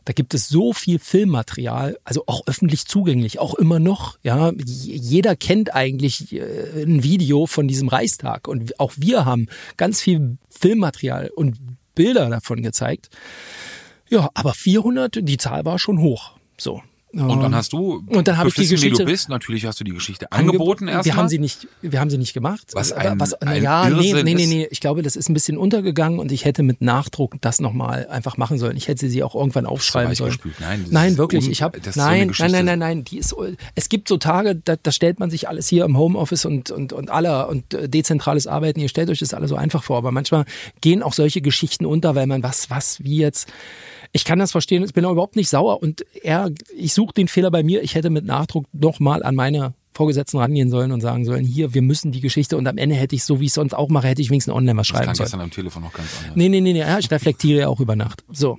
Da gibt es so viel Filmmaterial, also auch öffentlich zugänglich, auch immer noch. Ja, jeder kennt eigentlich äh, ein Video von diesem Reichstag und auch wir haben ganz viel Filmmaterial und Bilder davon gezeigt. Ja, aber 400, die Zahl war schon hoch. So. Und dann hast du, Und dann habe ich die beflissen, wie Geschichte- du bist, natürlich hast du die Geschichte angeboten Wir erstmal. haben sie nicht, wir haben sie nicht gemacht. Was Aber ein- was, na ein ja, nee, Irrsinn nee, nee, nee. Ich glaube, das ist ein bisschen untergegangen und ich hätte mit Nachdruck das nochmal einfach machen sollen. Ich hätte sie auch irgendwann aufschreiben sollen. Nein, nein, wirklich. Ich habe ist so nein, nein, Geschichte. nein, nein, nein. Die ist. Es gibt so Tage, da, da stellt man sich alles hier im Homeoffice und und und alle und äh, dezentrales Arbeiten. Ihr stellt euch das alle so einfach vor, aber manchmal gehen auch solche Geschichten unter, weil man was, was, wie jetzt. Ich kann das verstehen, ich bin auch überhaupt nicht sauer und er, ich suche den Fehler bei mir. Ich hätte mit Nachdruck nochmal an meine Vorgesetzten rangehen sollen und sagen sollen, hier, wir müssen die Geschichte und am Ende hätte ich, so wie ich es sonst auch mache, hätte ich wenigstens online was das schreiben sollen. gestern am Telefon noch ganz anders. Nee, nee, nee, nee, ja, ich reflektiere ja auch über Nacht. So.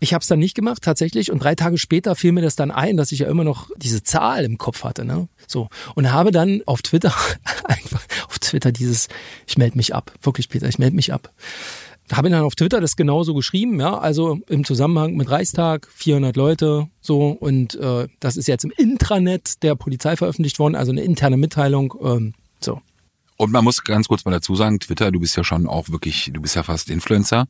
Ich habe es dann nicht gemacht, tatsächlich. Und drei Tage später fiel mir das dann ein, dass ich ja immer noch diese Zahl im Kopf hatte. Ne? So. Und habe dann auf Twitter <laughs> einfach, auf Twitter Twitter dieses, ich melde mich ab. Wirklich, Peter, ich melde mich ab. Habe dann auf Twitter das genauso geschrieben, ja, also im Zusammenhang mit Reichstag, 400 Leute, so, und äh, das ist jetzt im Intranet der Polizei veröffentlicht worden, also eine interne Mitteilung, ähm, so. Und man muss ganz kurz mal dazu sagen, Twitter, du bist ja schon auch wirklich, du bist ja fast Influencer.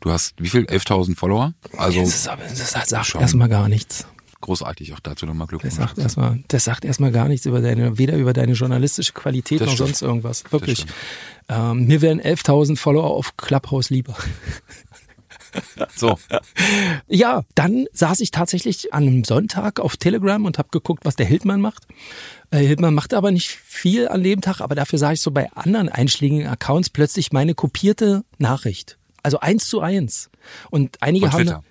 Du hast wie viel? 11.000 Follower? Also das, ist aber, das sagt schon. erstmal gar nichts. großartig auch dazu nochmal Das Glückwunsch. sagt erstmal, das sagt erstmal gar nichts über deine, weder über deine journalistische Qualität Das noch stimmt. sonst irgendwas. Wirklich. Ähm, mir wären 11.000 Follower auf Clubhouse lieber. <laughs> So, Ja, dann saß ich tatsächlich an einem Sonntag auf Telegram und habe geguckt, was der Hildmann macht. Äh, Hildmann macht aber nicht viel an dem Tag, aber dafür sah ich so bei anderen einschlägigen Accounts plötzlich meine kopierte Nachricht. Also eins zu eins. Und einige Von haben Twitter.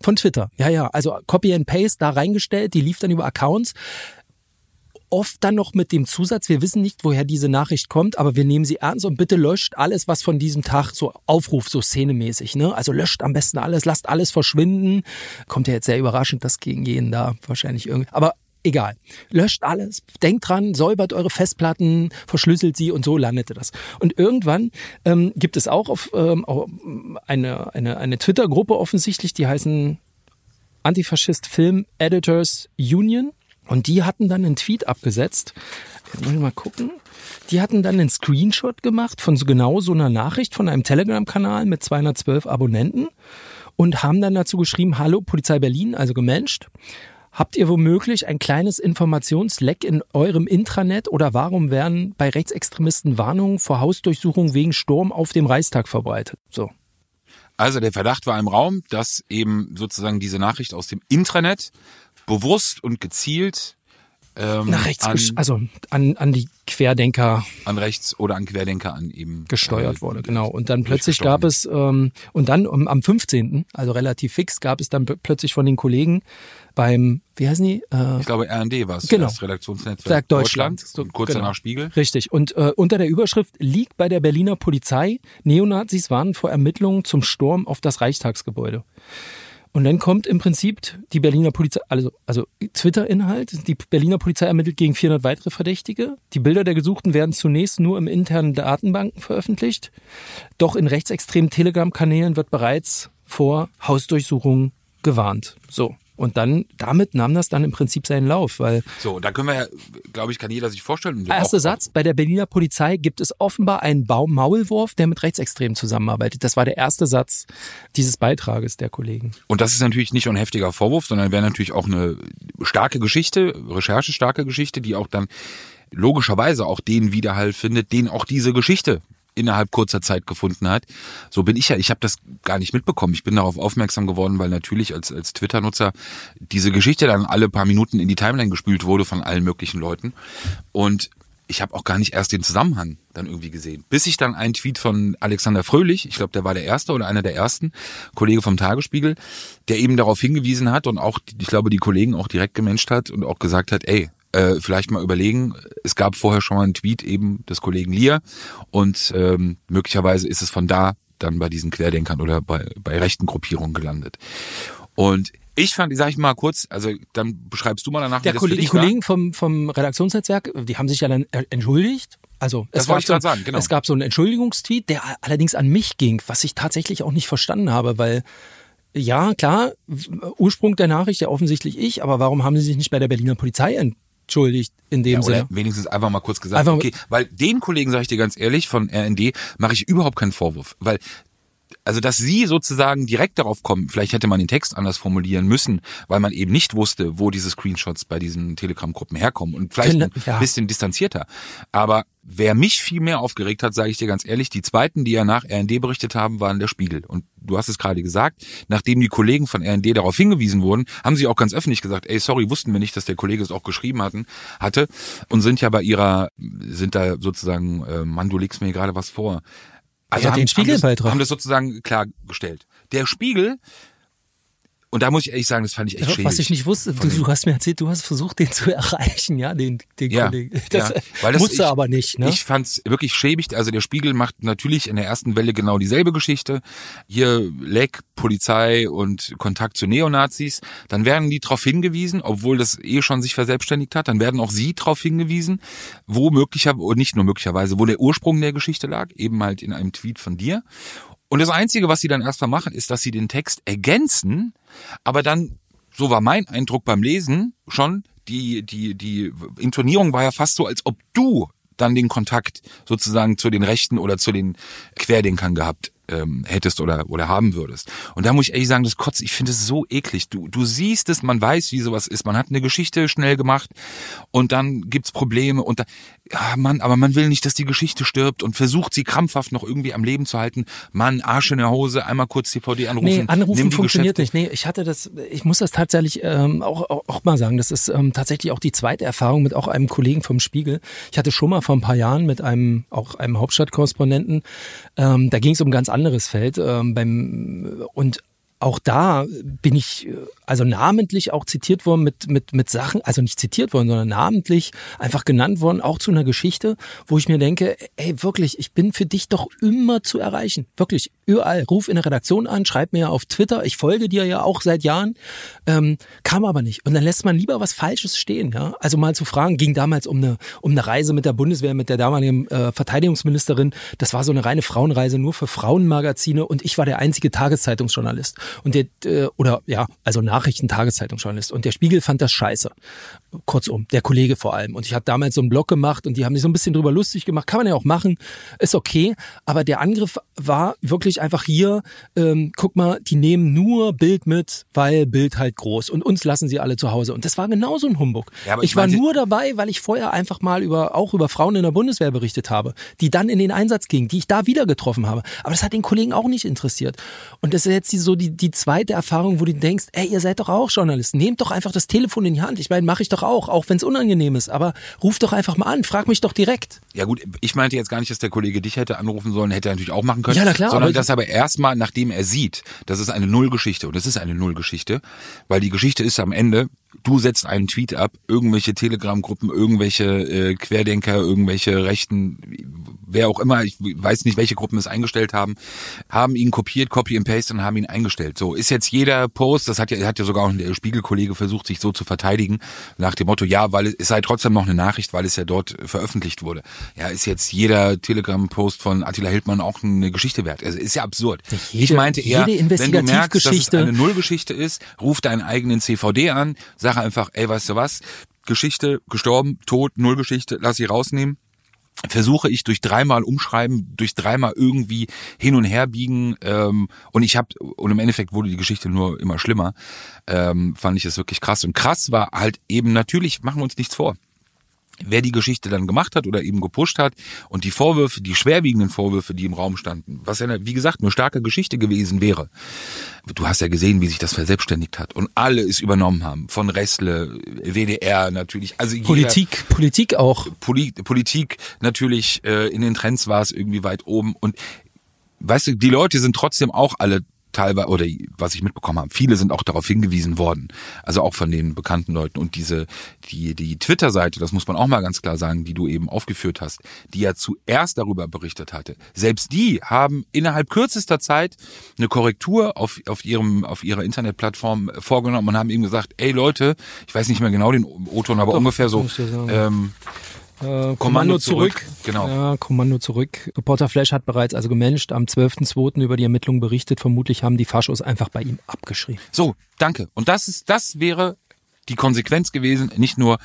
von Twitter. Ja, ja, also Copy and Paste da reingestellt, die lief dann über Accounts. Oft dann noch mit dem Zusatz, wir wissen nicht, woher diese Nachricht kommt, aber wir nehmen sie ernst und bitte löscht alles, was von diesem Tag so aufruft, so szenemäßig. Ne? Also löscht am besten alles, lasst alles verschwinden. Kommt ja jetzt sehr überraschend, das gegen jeden da wahrscheinlich irgendwie. Aber egal. Löscht alles, denkt dran, säubert eure Festplatten, verschlüsselt sie und so landete das. Und irgendwann ähm, gibt es auch auf ähm, auch eine, eine, eine Twitter-Gruppe offensichtlich, die heißen Antifaschist Film Editors Union. Und die hatten dann einen Tweet abgesetzt. Jetzt muss ich mal gucken. Die hatten dann einen Screenshot gemacht von genau so einer Nachricht von einem Telegram-Kanal mit 212 Abonnenten und haben dann dazu geschrieben, hallo Polizei Berlin, also gemenscht. Habt ihr womöglich ein kleines Informationsleck in eurem Intranet oder warum werden bei Rechtsextremisten Warnungen vor Hausdurchsuchung wegen Sturm auf dem Reichstag verbreitet? So. also der Verdacht war im Raum, dass eben sozusagen diese Nachricht aus dem Intranet bewusst und gezielt ähm, Nach rechts, an, also an, an die Querdenker an rechts oder an Querdenker an eben gesteuert äh, wurde, genau. Und dann plötzlich gab es, ähm, und dann um, am 15., also relativ fix, gab es dann pl- plötzlich von den Kollegen beim, wie heißen die? Äh, Ich glaube, RND war es, Genau. das Redaktionsnetzwerk Deutschland. Deutschland. So, kurz genau. danach Spiegel. Richtig. Und äh, unter der Überschrift liegt bei der Berliner Polizei, Neonazis warnen vor Ermittlungen zum Sturm auf das Reichstagsgebäude. Und dann kommt im Prinzip die Berliner Polizei, also, also Twitter-Inhalt, die Berliner Polizei ermittelt gegen 400 weitere Verdächtige. Die Bilder der Gesuchten werden zunächst nur im internen Datenbanken veröffentlicht. Doch in rechtsextremen Telegram-Kanälen wird bereits vor Hausdurchsuchungen gewarnt. So. Und dann, damit nahm das dann im Prinzip seinen Lauf, weil So, da können wir ja, glaube ich, kann jeder sich vorstellen. Erster Satz, bei der Berliner Polizei gibt es offenbar einen Baum-Maulwurf, der mit Rechtsextremen zusammenarbeitet. Das war der erste Satz dieses Beitrages der Kollegen. Und das ist natürlich nicht nur ein heftiger Vorwurf, sondern wäre natürlich auch eine starke Geschichte, recherchestarke Geschichte, die auch dann logischerweise auch den Widerhall findet, den auch diese Geschichte innerhalb kurzer Zeit gefunden hat. So bin ich ja, ich habe das gar nicht mitbekommen. Ich bin darauf aufmerksam geworden, weil natürlich als, als Twitter-Nutzer diese Geschichte dann alle paar Minuten in die Timeline gespült wurde von allen möglichen Leuten. Und ich habe auch gar nicht erst den Zusammenhang dann irgendwie gesehen. Bis ich dann einen Tweet von Alexander Fröhlich, ich glaube, der war der erste oder einer der ersten, Kollege vom Tagesspiegel, der eben darauf hingewiesen hat und auch, ich glaube, die Kollegen auch direkt gemenscht hat und auch gesagt hat, ey, äh, vielleicht mal überlegen, es gab vorher schon mal einen Tweet eben des Kollegen Lier und ähm, möglicherweise ist es von da dann bei diesen Querdenkern oder bei, bei rechten Gruppierungen gelandet. Und ich fand, sag ich mal kurz, also dann beschreibst du mal danach, Der wie das Kolle für die dich war. Kollegen vom, vom Redaktionsnetzwerk, die haben sich ja dann entschuldigt. Also Das es, wollte gab ich so, sagen, genau. es gab so einen Entschuldigungstweet, der allerdings an mich ging, was ich tatsächlich auch nicht verstanden habe, weil ja, klar, Ursprung der Nachricht ja offensichtlich ich, aber warum haben sie sich nicht bei der Berliner Polizei entschuldigt in dem Ja, Sinne? wenigstens einfach mal kurz gesagt, Einfach- okay, weil den Kollegen, sage ich dir ganz ehrlich, von RND mache ich überhaupt keinen Vorwurf, weil also dass sie sozusagen direkt darauf kommen, vielleicht hätte man den Text anders formulieren müssen, weil man eben nicht wusste, wo diese Screenshots bei diesen Telegram-Gruppen herkommen und vielleicht ein ja. bisschen distanzierter. Aber wer mich viel mehr aufgeregt hat, sage ich dir ganz ehrlich, die zweiten, die ja nach RND berichtet haben, waren der Spiegel. Und du hast es gerade gesagt, nachdem die Kollegen von RND darauf hingewiesen wurden, haben sie auch ganz öffentlich gesagt, ey, sorry, wussten wir nicht, dass der Kollege es auch geschrieben hatten, hatte und sind ja bei ihrer, sind da sozusagen, äh, Mann, du legst mir gerade was vor. Also den haben, Spiegelbeitrag. haben das sozusagen klargestellt. Der Spiegel Und da muss ich ehrlich sagen, das fand ich echt schäbig. Was ich nicht wusste, du, du hast mir erzählt, du hast versucht, den zu <laughs> erreichen, ja, den, den Ja, Kollegen. Das, ja, weil das musste ich- aber nicht, ne? Ich fand's wirklich schäbig. Also der Spiegel macht natürlich in der ersten Welle genau dieselbe Geschichte. Hier Leck, Polizei und Kontakt zu Neonazis. Dann werden die darauf hingewiesen, obwohl das eh schon sich verselbstständigt hat, dann werden auch sie darauf hingewiesen, wo möglicherweise, nicht nur möglicherweise, wo der Ursprung der Geschichte lag, eben halt in einem Tweet von dir. Und das Einzige, was sie dann erstmal machen, ist, dass sie den Text ergänzen, aber dann, so war mein Eindruck beim Lesen schon, die, die, die Intonierung war ja fast so, als ob du dann den Kontakt sozusagen zu den Rechten oder zu den Querdenkern gehabt ähm, hättest oder, oder haben würdest. Und da muss ich ehrlich sagen, das kotzt, ich finde es so eklig. Du, du siehst es, man weiß, wie sowas ist. Man hat eine Geschichte schnell gemacht und dann gibt's Probleme und da, ja, Mann, aber man will nicht, dass die Geschichte stirbt und versucht sie krampfhaft noch irgendwie am Leben zu halten. Mann, Arsch in der Hose, einmal kurz DVD anrufen. Nee, anrufen funktioniert Geschäfte. nicht. Nee, ich hatte das, ich muss das tatsächlich ähm, auch, auch, auch mal sagen, das ist ähm, tatsächlich auch die zweite Erfahrung mit auch einem Kollegen vom Spiegel. Ich hatte schon mal vor ein paar Jahren mit einem, auch einem Hauptstadtkorrespondenten, ähm, da ging es um ein ganz anderes Feld ähm, beim und auch da bin ich äh, also namentlich auch zitiert worden mit, mit, mit Sachen, also nicht zitiert worden, sondern namentlich einfach genannt worden, auch zu einer Geschichte, wo ich mir denke, ey, wirklich, ich bin für dich doch immer zu erreichen. Wirklich, überall. Ruf in der Redaktion an, schreib mir auf Twitter, ich folge dir ja auch seit Jahren, ähm, kam aber nicht. Und dann lässt man lieber was Falsches stehen, ja. Also mal zu fragen, ging damals um eine, um eine Reise mit der Bundeswehr, mit der damaligen äh, Verteidigungsministerin. Das war so eine reine Frauenreise, nur für Frauenmagazine und ich war der einzige Tageszeitungsjournalist. Und der, äh, oder ja, also Nachrichten-Tageszeitungsjournalist. Und der Spiegel fand das scheiße. Kurzum, der Kollege vor allem. Und ich habe damals so einen Blog gemacht und die haben sich so ein bisschen drüber lustig gemacht. Kann man ja auch machen, ist okay. Aber der Angriff war wirklich einfach hier, ähm, guck mal, die nehmen nur Bild mit, weil Bild halt groß. Und uns lassen sie alle zu Hause. Und das war genauso ein Humbug. Ja, ich ich war nur dabei, weil ich vorher einfach mal über, auch über Frauen in der Bundeswehr berichtet habe, die dann in den Einsatz gingen, die ich da wieder getroffen habe. Aber das hat den Kollegen auch nicht interessiert. Und das ist jetzt die, so die, die zweite Erfahrung, wo du denkst, ey, ihr seid doch auch Journalisten. Nehmt doch einfach das Telefon in die Hand. Ich meine, mache ich doch auch, auch wenn es unangenehm ist. Aber ruf doch einfach mal an, frag mich doch direkt. Ja gut, ich meinte jetzt gar nicht, dass der Kollege dich hätte anrufen sollen, hätte er natürlich auch machen können. Ja, na klar, sondern aber- dass aber erstmal, nachdem er sieht, das ist eine Nullgeschichte und es ist eine Nullgeschichte, weil die Geschichte ist am Ende, du setzt einen Tweet ab, irgendwelche Telegram-Gruppen, irgendwelche äh, Querdenker, irgendwelche Rechten, wer auch immer, ich weiß nicht, welche Gruppen es eingestellt haben, haben ihn kopiert, Copy and Paste und haben ihn eingestellt. So ist jetzt jeder Post, das hat ja, hat ja sogar auch der Spiegelkollege versucht, sich so zu verteidigen, nach dem Motto, ja, weil es, sei trotzdem noch eine Nachricht, weil es ja dort veröffentlicht wurde. Ja, ist jetzt jeder Telegram-Post von Attila Hildmann auch eine Geschichte wert. Also ist ja absurd. Jede- ich meinte eher, wenn du merkst, dass es eine Nullgeschichte ist, ruf deinen eigenen CVD an, sag einfach, ey, weißt du was, Geschichte, gestorben, tot, Nullgeschichte, lass sie rausnehmen versuche ich durch dreimal umschreiben, durch dreimal irgendwie hin und her biegen ähm, und ich habe und im Endeffekt wurde die Geschichte nur immer schlimmer, ähm, fand ich es wirklich krass und krass war halt eben natürlich machen wir uns nichts vor. Wer die Geschichte dann gemacht hat oder eben gepusht hat und die Vorwürfe, die schwerwiegenden Vorwürfe, die im Raum standen, was ja, wie gesagt, eine starke Geschichte gewesen wäre. Du hast ja gesehen, wie sich das verselbstständigt hat und alle es übernommen haben. Von Ressle, WDR natürlich, also jeder, Politik, Politik auch. Poli Politik natürlich äh, in den Trends war es irgendwie weit oben und weißt du, die Leute sind trotzdem auch alle teilweise oder was ich mitbekommen habe, viele sind auch darauf hingewiesen worden, also auch von den bekannten Leuten. Und diese die die Twitter-Seite, das muss man auch mal ganz klar sagen, die du eben aufgeführt hast, die ja zuerst darüber berichtet hatte. Selbst die haben innerhalb kürzester Zeit eine Korrektur auf auf ihrem auf ihrer Internetplattform vorgenommen und haben eben gesagt, ey Leute, ich weiß nicht mehr genau den O-Ton, aber Doch, ungefähr so ähm, Äh, Kommando zurück, genau. Ja, Kommando zurück. Reporter Flash hat bereits also gemanagt am 12.02. über die Ermittlungen berichtet. Vermutlich haben die Faschos einfach bei ihm abgeschrieben. So, danke. Und das ist, das wäre die Konsequenz gewesen, nicht nur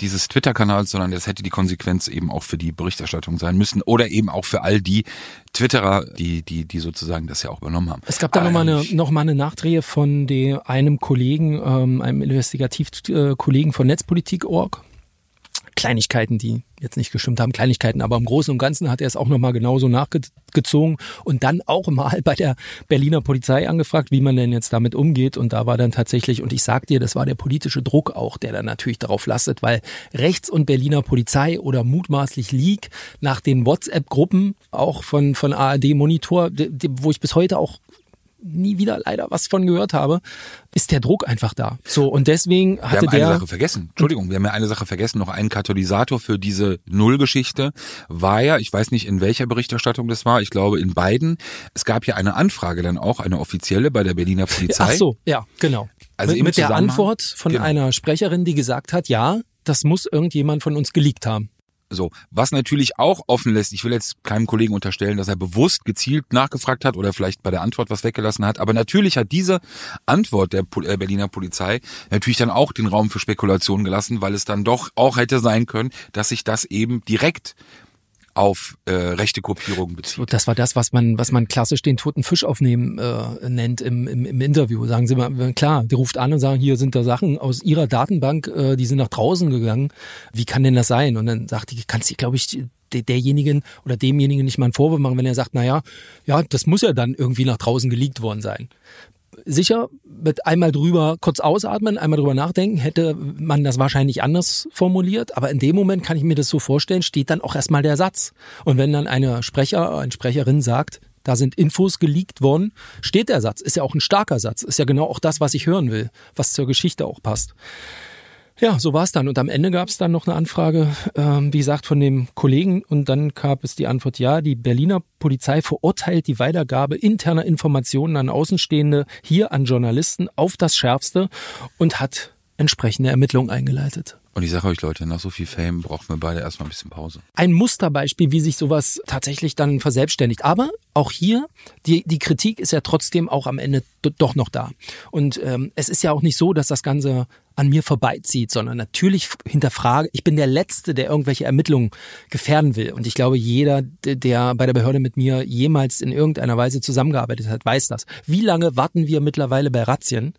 dieses Twitter-Kanals, sondern das hätte die Konsequenz eben auch für die Berichterstattung sein müssen oder eben auch für all die Twitterer, die, die, die sozusagen das ja auch übernommen haben. Es gab da nochmal eine, noch mal eine Nachdrehe von de, einem Kollegen, ähm, einem Investigativkollegen von Netzpolitik.org. Kleinigkeiten, die jetzt nicht gestimmt haben, Kleinigkeiten, aber im Großen und Ganzen hat er es auch nochmal genauso nachgezogen und dann auch mal bei der Berliner Polizei angefragt, wie man denn jetzt damit umgeht. Und da war dann tatsächlich, und ich sag dir, das war der politische Druck auch, der dann natürlich darauf lastet, weil Rechts- und Berliner Polizei oder mutmaßlich Leak nach den WhatsApp-Gruppen auch von, von ARD Monitor, wo ich bis heute auch nie wieder leider was von gehört habe, ist der Druck einfach da. So und deswegen Wir hatte haben eine der Sache vergessen. Entschuldigung, wir haben ja eine Sache vergessen. Noch ein Katalysator für diese Nullgeschichte war ja, ich weiß nicht in welcher Berichterstattung das war, ich glaube in beiden. Es gab ja eine Anfrage dann auch, eine offizielle bei der Berliner Polizei. Ach so, ja, genau. Also mit, mit der Antwort von Genau. einer Sprecherin, die gesagt hat, ja, das muss irgendjemand von uns geleakt haben. So, was natürlich auch offen lässt, ich will jetzt keinem Kollegen unterstellen, dass er bewusst gezielt nachgefragt hat oder vielleicht bei der Antwort was weggelassen hat, aber natürlich hat diese Antwort der äh, Berliner Polizei natürlich dann auch den Raum für Spekulation gelassen, weil es dann doch auch hätte sein können, dass sich das eben direkt auf äh, rechte Kopierungen bezieht. Das war das, was man, was man klassisch den toten Fisch aufnehmen äh, nennt im, im, im Interview. Sagen Sie mal, klar, der ruft an und sagen, hier sind da Sachen aus Ihrer Datenbank, äh, die sind nach draußen gegangen. Wie kann denn das sein? Und dann sagt die, kannst du, glaube ich, der, derjenigen oder demjenigen nicht mal einen Vorwurf machen, wenn er sagt, na ja, ja, das muss ja dann irgendwie nach draußen geleakt worden sein. Sicher, mit einmal drüber kurz ausatmen, einmal drüber nachdenken, hätte man das wahrscheinlich anders formuliert. Aber in dem Moment kann ich mir das so vorstellen, steht dann auch erstmal der Satz. Und wenn dann eine Sprecher, eine Sprecherin sagt, da sind Infos geleakt worden, steht der Satz. Ist ja auch ein starker Satz. Ist ja genau auch das, was ich hören will, was zur Geschichte auch passt. Ja, so war es dann. Und am Ende gab es dann noch eine Anfrage, ähm, wie gesagt, von dem Kollegen. Und dann gab es die Antwort, ja, die Berliner Polizei verurteilt die Weitergabe interner Informationen an Außenstehende, hier an Journalisten, auf das Schärfste und hat entsprechende Ermittlungen eingeleitet. Und ich sage euch Leute, nach so viel Fame brauchen wir beide erstmal ein bisschen Pause. Ein Musterbeispiel, wie sich sowas tatsächlich dann verselbstständigt. Aber auch hier, die, die Kritik ist ja trotzdem auch am Ende do- doch noch da. Und ähm, es ist ja auch nicht so, dass das Ganze an mir vorbeizieht, sondern natürlich hinterfrage, ich bin der Letzte, der irgendwelche Ermittlungen gefährden will. Und ich glaube, jeder, der bei der Behörde mit mir jemals in irgendeiner Weise zusammengearbeitet hat, weiß das. Wie lange warten wir mittlerweile bei Razzien,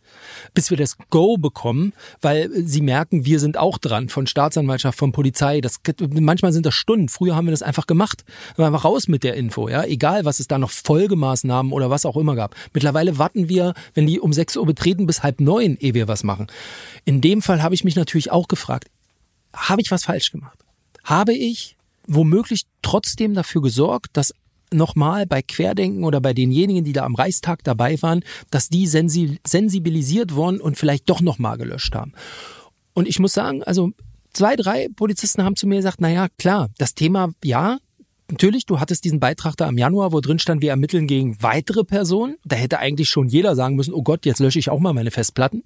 bis wir das Go bekommen, weil sie merken, wir sind auch dran, von Staatsanwaltschaft, von Polizei. Das, manchmal sind das Stunden. Früher haben wir das einfach gemacht. Wir einfach raus mit der Info, ja. Egal, was es da noch Folgemaßnahmen oder was auch immer gab. Mittlerweile warten wir, wenn die um 6 Uhr betreten, bis halb neun, ehe wir was machen. Dem Fall habe ich mich natürlich auch gefragt, habe ich was falsch gemacht? Habe ich womöglich trotzdem dafür gesorgt, dass nochmal bei Querdenken oder bei denjenigen, die da am Reichstag dabei waren, dass die sensi sensibilisiert wurden und vielleicht doch nochmal gelöscht haben. Und ich muss sagen, also zwei, drei Polizisten haben zu mir gesagt, na ja, klar, das Thema, ja, natürlich, du hattest diesen Beitrag da im Januar, wo drin stand, wir ermitteln gegen weitere Personen. Da hätte eigentlich schon jeder sagen müssen, oh Gott, jetzt lösche ich auch mal meine Festplatten.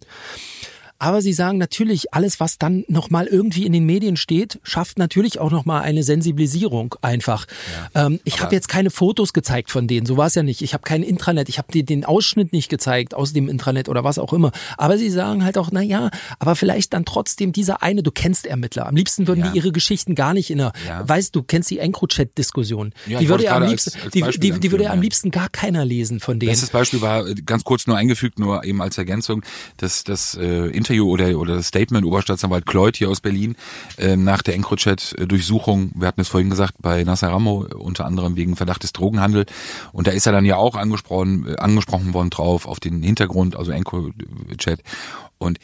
Aber sie sagen natürlich, alles, was dann nochmal irgendwie in den Medien steht, schafft natürlich auch nochmal eine Sensibilisierung einfach. ähm, ich habe jetzt keine Fotos gezeigt von denen, so war es ja nicht. Ich habe kein Intranet, ich habe den Ausschnitt nicht gezeigt aus dem Intranet oder was auch immer. Aber sie sagen halt auch, na ja, aber vielleicht dann trotzdem dieser eine, du kennst Ermittler. Am liebsten würden Ja. die ihre Geschichten gar nicht in der, Ja. weißt du, kennst die EncroChat-Diskussion. Ja, die würde ja am liebsten, als- als die, die, die würde ja am ja. liebsten gar keiner lesen von denen. Bestes Beispiel war äh, ganz kurz nur eingefügt, nur eben als Ergänzung, dass das äh, Interview oder oder das Statement Oberstaatsanwalt Kleut hier aus Berlin äh, nach der EncroChat-Durchsuchung, wir hatten es vorhin gesagt, bei Nasser Ramo unter anderem wegen Verdacht des Drogenhandel und da ist er dann ja auch angesprochen äh, angesprochen worden drauf auf den Hintergrund, also EncroChat und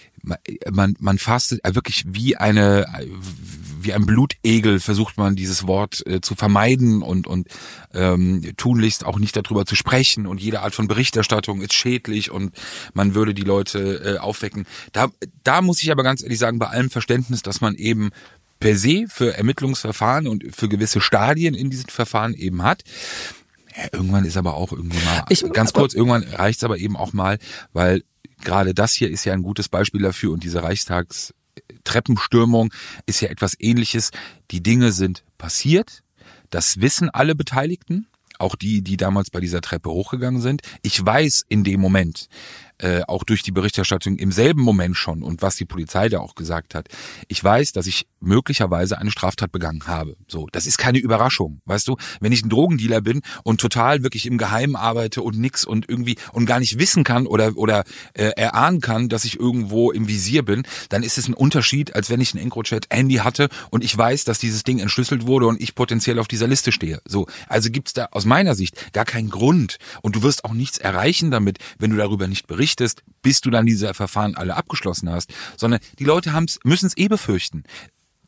man man, fasst äh, wirklich wie eine wie ein Blutegel versucht man dieses Wort äh, zu vermeiden und und ähm, tunlichst auch nicht darüber zu sprechen und jede Art von Berichterstattung ist schädlich und man würde die Leute äh, aufwecken. Da da muss ich aber ganz ehrlich sagen, bei allem Verständnis, dass man eben per se für Ermittlungsverfahren und für gewisse Stadien in diesen Verfahren eben hat. Ja, irgendwann ist aber auch irgendwie mal Ich- ganz kurz, irgendwann reicht's aber eben auch mal, weil gerade das hier ist ja ein gutes Beispiel dafür und diese Reichstags Treppenstürmung ist ja etwas ähnliches. Die Dinge sind passiert. Das wissen alle Beteiligten, auch die, die damals bei dieser Treppe hochgegangen sind. Ich weiß in dem Moment, äh, auch durch die Berichterstattung im selben Moment schon und was die Polizei da auch gesagt hat, ich weiß, dass ich möglicherweise eine Straftat begangen habe. So, das ist keine Überraschung, weißt du? Wenn ich ein Drogendealer bin und total wirklich im Geheimen arbeite und nix und irgendwie und gar nicht wissen kann oder oder äh, erahnen kann, dass ich irgendwo im Visier bin, dann ist es ein Unterschied, als wenn ich ein EncroChat Handy hatte und ich weiß, dass dieses Ding entschlüsselt wurde und ich potenziell auf dieser Liste stehe. So, also gibt's da aus meiner Sicht gar keinen Grund und du wirst auch nichts erreichen damit, wenn du darüber nicht berichtest, bis du dann diese Verfahren alle abgeschlossen hast, sondern die Leute müssen es eh befürchten.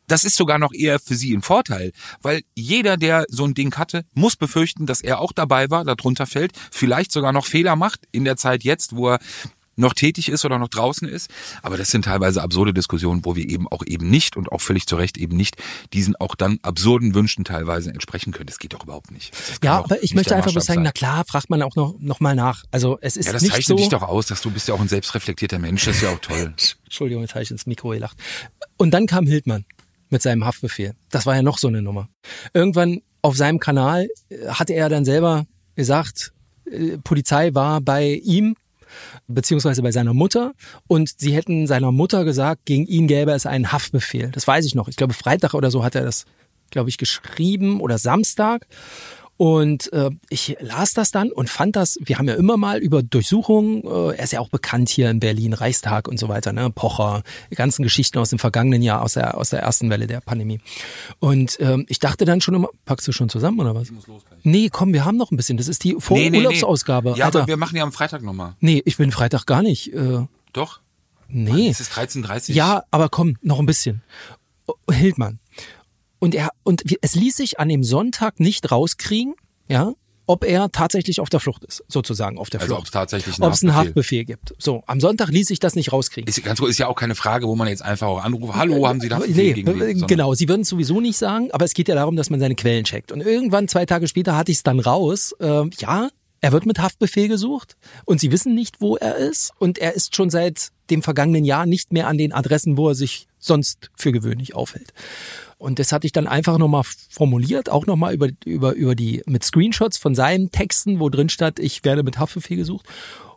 Das ist sogar noch eher für sie ein Vorteil, weil jeder, der so ein Ding hatte, muss befürchten, dass er auch dabei war, darunter fällt, vielleicht sogar noch Fehler macht in der Zeit jetzt, wo er noch tätig ist oder noch draußen ist. Aber das sind teilweise absurde Diskussionen, wo wir eben auch eben nicht und auch völlig zu Recht eben nicht diesen auch dann absurden Wünschen teilweise entsprechen können. Das geht doch überhaupt nicht. Ja, aber ich möchte einfach Maßstab sagen, sein. na klar, fragt man auch noch, noch mal nach. Also es ist Ja, das nicht zeichnet so. dich doch aus, dass du bist ja auch ein selbstreflektierter Mensch. Das ist ja auch toll. <laughs> Entschuldigung, jetzt habe ich ins Mikro gelacht. Und dann kam Hildmann mit seinem Haftbefehl. Das war ja noch so eine Nummer. Irgendwann auf seinem Kanal hatte er dann selber gesagt, äh, Polizei war bei ihm beziehungsweise bei seiner Mutter und sie hätten seiner Mutter gesagt, gegen ihn gäbe es einen Haftbefehl. Das weiß ich noch. Ich glaube, Freitag oder so hat er das, glaube ich, geschrieben oder Samstag. Und äh, ich las das dann und fand das, wir haben ja immer mal über Durchsuchungen, äh, er ist ja auch bekannt hier in Berlin, Reichstag und so weiter, ne, Pocher, die ganzen Geschichten aus dem vergangenen Jahr, aus der, aus der ersten Welle der Pandemie. Und ähm, ich dachte dann schon immer, packst du schon zusammen oder was? Nee, komm, wir haben noch ein bisschen. Das ist die Vor Urlaubsausgabe. Ja, Alter. aber wir machen ja am Freitag nochmal. nee, ich bin Freitag gar nicht. Äh, Doch? nee. Es ist 13.30 Ja, aber komm, noch ein bisschen. Hildmann. Und er, und es ließ sich an dem Sonntag nicht rauskriegen, ja, ob er tatsächlich auf der Flucht ist, sozusagen auf der Also ob Flucht. es tatsächlich einen Ob es einen Haftbefehl- Haftbefehl gibt. So, am Sonntag ließ sich das nicht rauskriegen. Ist, ganz kurz, ist ja auch keine Frage, wo man jetzt einfach auch anruft. Hallo, haben Sie da Nee, gegen? Sondern- genau, sie würden es sowieso nicht sagen, aber es geht ja darum, dass man seine Quellen checkt. Und irgendwann, zwei Tage später, hatte ich es dann raus. ähm, ja, er wird mit Haftbefehl gesucht und sie wissen nicht, wo er ist. Und er ist schon seit dem vergangenen Jahr nicht mehr an den Adressen, wo er sich sonst für gewöhnlich aufhält. Und das hatte ich dann einfach nochmal formuliert, auch nochmal über, über, über die, mit Screenshots von seinen Texten, wo drin stand, ich werde mit Haftbefehl gesucht.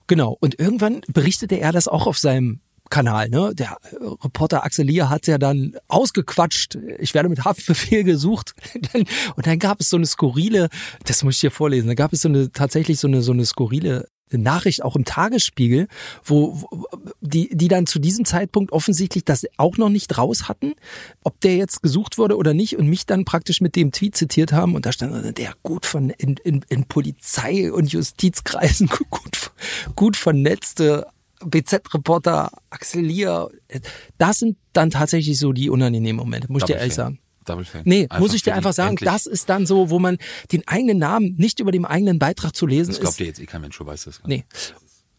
Genau. Und irgendwann berichtete er das auch auf seinem Kanal, ne? Der äh, Reporter Axel Lier hat ja dann ausgequatscht, ich werde mit Haftbefehl gesucht. <laughs> Und dann gab es so eine skurrile, das muss ich dir vorlesen, da gab es so eine, tatsächlich so eine, so eine skurrile Nachricht auch im Tagesspiegel, wo, wo die, die dann zu diesem Zeitpunkt offensichtlich das auch noch nicht raus hatten, ob der jetzt gesucht wurde oder nicht und mich dann praktisch mit dem Tweet zitiert haben und da stand der gut von in, in, in Polizei und Justizkreisen <laughs> gut, gut vernetzte BZ-Reporter Axel Lier. Das sind dann tatsächlich so die unangenehmen Momente, muss ich dir Double ehrlich Fan. sagen. Double Fan. Nee, Einfach muss ich dir einfach sagen, endlich. das ist dann so, wo man den eigenen Namen nicht über dem eigenen Beitrag zu lesen Das ist. glaubt dir jetzt eh kein Mensch, du weißt das. Nee.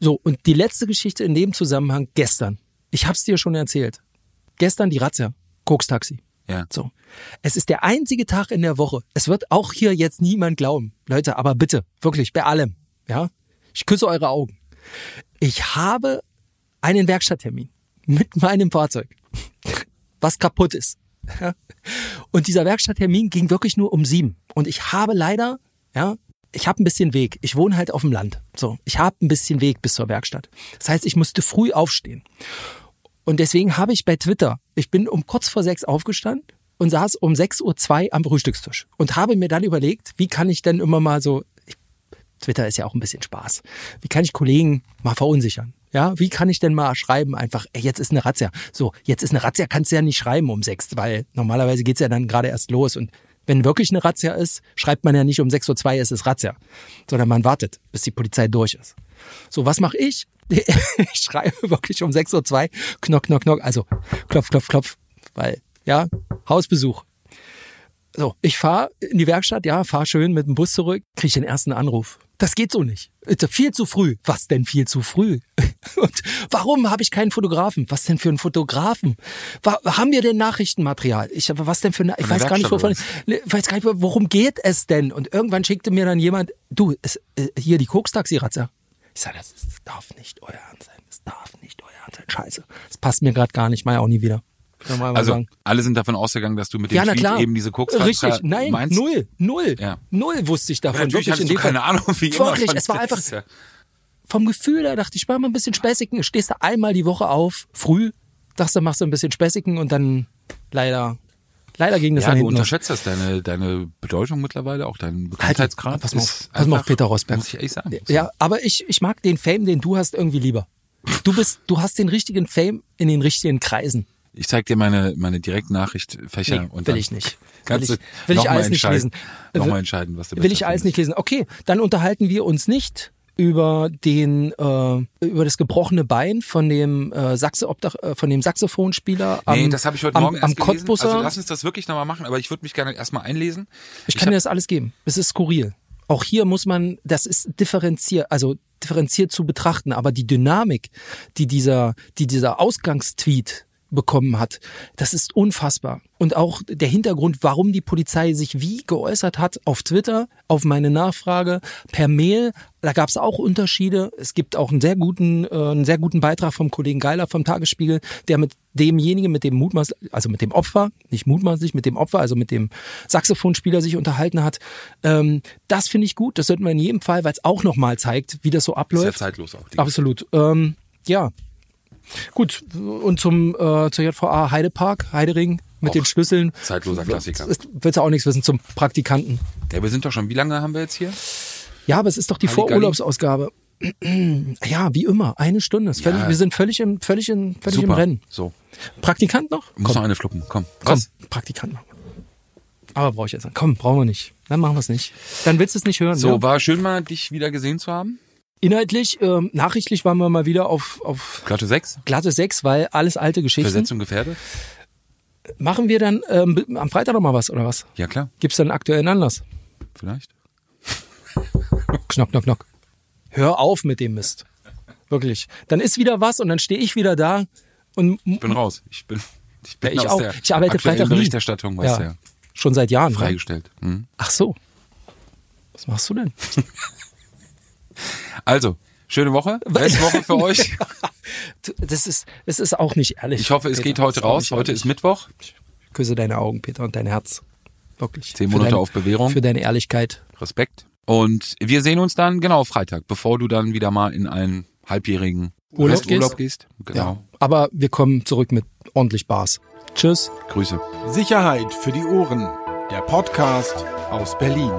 So, und die letzte Geschichte in dem Zusammenhang gestern. Ich hab's dir schon erzählt. Gestern die Razzia. Koks-Taxi. Ja. So. Es ist der einzige Tag in der Woche. Es wird auch hier jetzt niemand glauben. Leute, aber bitte, wirklich, bei allem. Ja? Ich küsse eure Augen. Ich habe einen Werkstatttermin mit meinem Fahrzeug, was kaputt ist. <laughs> Und dieser Werkstatttermin ging wirklich nur um sieben. Und ich habe leider, ja, ich habe ein bisschen Weg. Ich wohne halt auf dem Land. So, ich habe ein bisschen Weg bis zur Werkstatt. Das heißt, ich musste früh aufstehen. Und deswegen habe ich bei Twitter, ich bin um kurz vor sechs aufgestanden und saß um 6.02 Uhr am Frühstückstisch und habe mir dann überlegt, wie kann ich denn immer mal so, Twitter ist ja auch ein bisschen Spaß, wie kann ich Kollegen mal verunsichern? Ja, wie kann ich denn mal schreiben einfach, ey, jetzt ist eine Razzia. So, jetzt ist eine Razzia, kannst du ja nicht schreiben um sechs, weil normalerweise geht's ja dann gerade erst los und wenn wirklich eine Razzia ist, schreibt man ja nicht um 6.02 Uhr, es ist Razzia, sondern man wartet, bis die Polizei durch ist. So, was mache ich? <laughs> Ich schreibe wirklich um 6.02 Uhr, knock, knock, knock, also klopf, klopf, klopf, weil, ja, Hausbesuch. So, ich fahre in die Werkstatt, ja, fahr schön mit dem Bus zurück, kriege den ersten Anruf. Das geht so nicht. Ist Viel zu früh. Was denn viel zu früh? <laughs> Und warum habe ich keinen Fotografen? Was denn für einen Fotografen? Wa- Haben wir denn Nachrichtenmaterial? Ich habe was denn für eine, ich weiß gar nicht, wovon, ich weiß gar nicht, worum geht es denn? Und irgendwann schickte mir dann jemand, du, es, äh, hier die Koks-Taxi-Ratzer. Ich sage, das, ist- das darf nicht euer Ernst sein. Das darf nicht euer Ernst sein. Scheiße. Das passt mir gerade gar nicht, mal auch nie wieder. Kann man Also sagen. alle sind davon ausgegangen, dass du mit dem Ja, Tweet eben diese Koks Richtig, nein, meinst. null, null, Ja. null wusste ich davon. Natürlich wirklich in dem Fall. keine Ahnung, wie immer. Wirklich, es war einfach ja- vom Gefühl her, dachte ich, mach mal ein bisschen Späßigen. Stehst du einmal die Woche auf, früh, dachtest du, machst du ein bisschen Späßigen und dann leider, leider ging das Ja, dann du unterschätzt das, deine, deine Bedeutung mittlerweile, auch dein Bekanntheitsgrad. Halt, pass mal auf, pass mal auf Peter Rosberg. Muss ich ehrlich sagen. Ja, aber ich, ich mag den Fame, den du hast, irgendwie lieber. Du bist, du hast den richtigen Fame in den richtigen Kreisen. Ich zeig dir meine, meine Direktnachrichtfächer Nee, und will ich nicht. <laughs> Kannst Will ich- will ich noch alles nicht lesen. Noch Will- mal entscheiden, was du Will ich alles nicht lesen. Okay, dann unterhalten wir uns nicht über den äh, über das gebrochene Bein von dem äh, Sachse Obdach, äh, von dem Saxophonspieler am, Nee, das habe ich heute am, Morgen am erst gelesen. Also lass uns das wirklich nochmal machen, aber ich würde mich gerne erstmal einlesen. Ich kann dir das alles geben. Es ist skurril. Auch hier muss man, das ist differenziert, also differenziert zu betrachten, aber die Dynamik, die dieser, die dieser Ausgangstweet bekommen hat, das ist unfassbar. Und auch der Hintergrund, warum die Polizei sich wie geäußert hat, auf Twitter, auf meine Nachfrage, per Mail, da gab es auch Unterschiede. Es gibt auch einen sehr guten, äh, einen sehr guten Beitrag vom Kollegen Geiler vom Tagesspiegel, der mit demjenigen, mit dem mutmaßlich, also mit dem Opfer, nicht mutmaßlich, mit dem Opfer, also mit dem Saxophonspieler sich unterhalten hat. Ähm, das finde ich gut. Das sollten wir in jedem Fall, weil es auch nochmal zeigt, wie das so abläuft. zeitlos auch. Die Absolut. Ähm, ja. Gut. Und zum äh, zur JVA Heidepark, Heidering mit Auch den Schlüsseln. zeitloser Klassiker. Willst du auch nichts wissen zum Praktikanten? Ja, wir sind doch schon, wie lange haben wir jetzt hier? Ja, aber es ist doch die. Vorurlaubsausgabe. <clears throat> Ja, wie immer, eine Stunde. Ist völlig, Ja. Wir sind völlig im, völlig im, völlig im. Rennen. So. Praktikant noch? Muss noch eine fluppen. Komm. komm, Was? Praktikant noch. Aber brauche ich jetzt. Komm, brauchen wir nicht. Dann machen wir es nicht. Dann willst du es nicht hören. So, ja? war schön mal, dich wieder gesehen zu haben. Inhaltlich, ähm, nachrichtlich waren wir mal wieder auf, auf Glatte 6. glatte sechs, weil alles alte Geschichten. Versetzung gefährdet. Machen wir dann ähm, am Freitag noch mal was, oder was? Ja, klar. Gibt's dann einen aktuellen Anlass? Vielleicht. <laughs> Knock, knock, knock. Hör auf mit dem Mist. Wirklich. Dann ist wieder was und dann stehe ich wieder da und Ich bin raus. Ich bin, ich bin Ja, ich aus auch. der Ich arbeite Freitag nie. Berichterstattung, weißt ja, ja. schon seit Jahren. ne? Freigestellt. Mhm. Ach so. Was machst du denn? <laughs> Also, schöne Woche. Restwoche für euch. <laughs> Das ist, es ist auch nicht ehrlich. Ich hoffe, es Peter. geht heute raus. Heute ehrlich. ist Mittwoch. Küsse deine Augen, Peter, und dein Herz. Wirklich. Zehn Monate deine- auf Bewährung. Für deine Ehrlichkeit. Respekt. Und wir sehen uns dann genau Freitag, bevor du dann wieder mal in einen halbjährigen Urlaub Resturlaub gehst. Genau. Ja. Aber wir kommen zurück mit ordentlich Bars. Tschüss. Grüße. Sicherheit für die Ohren. Der Podcast aus Berlin.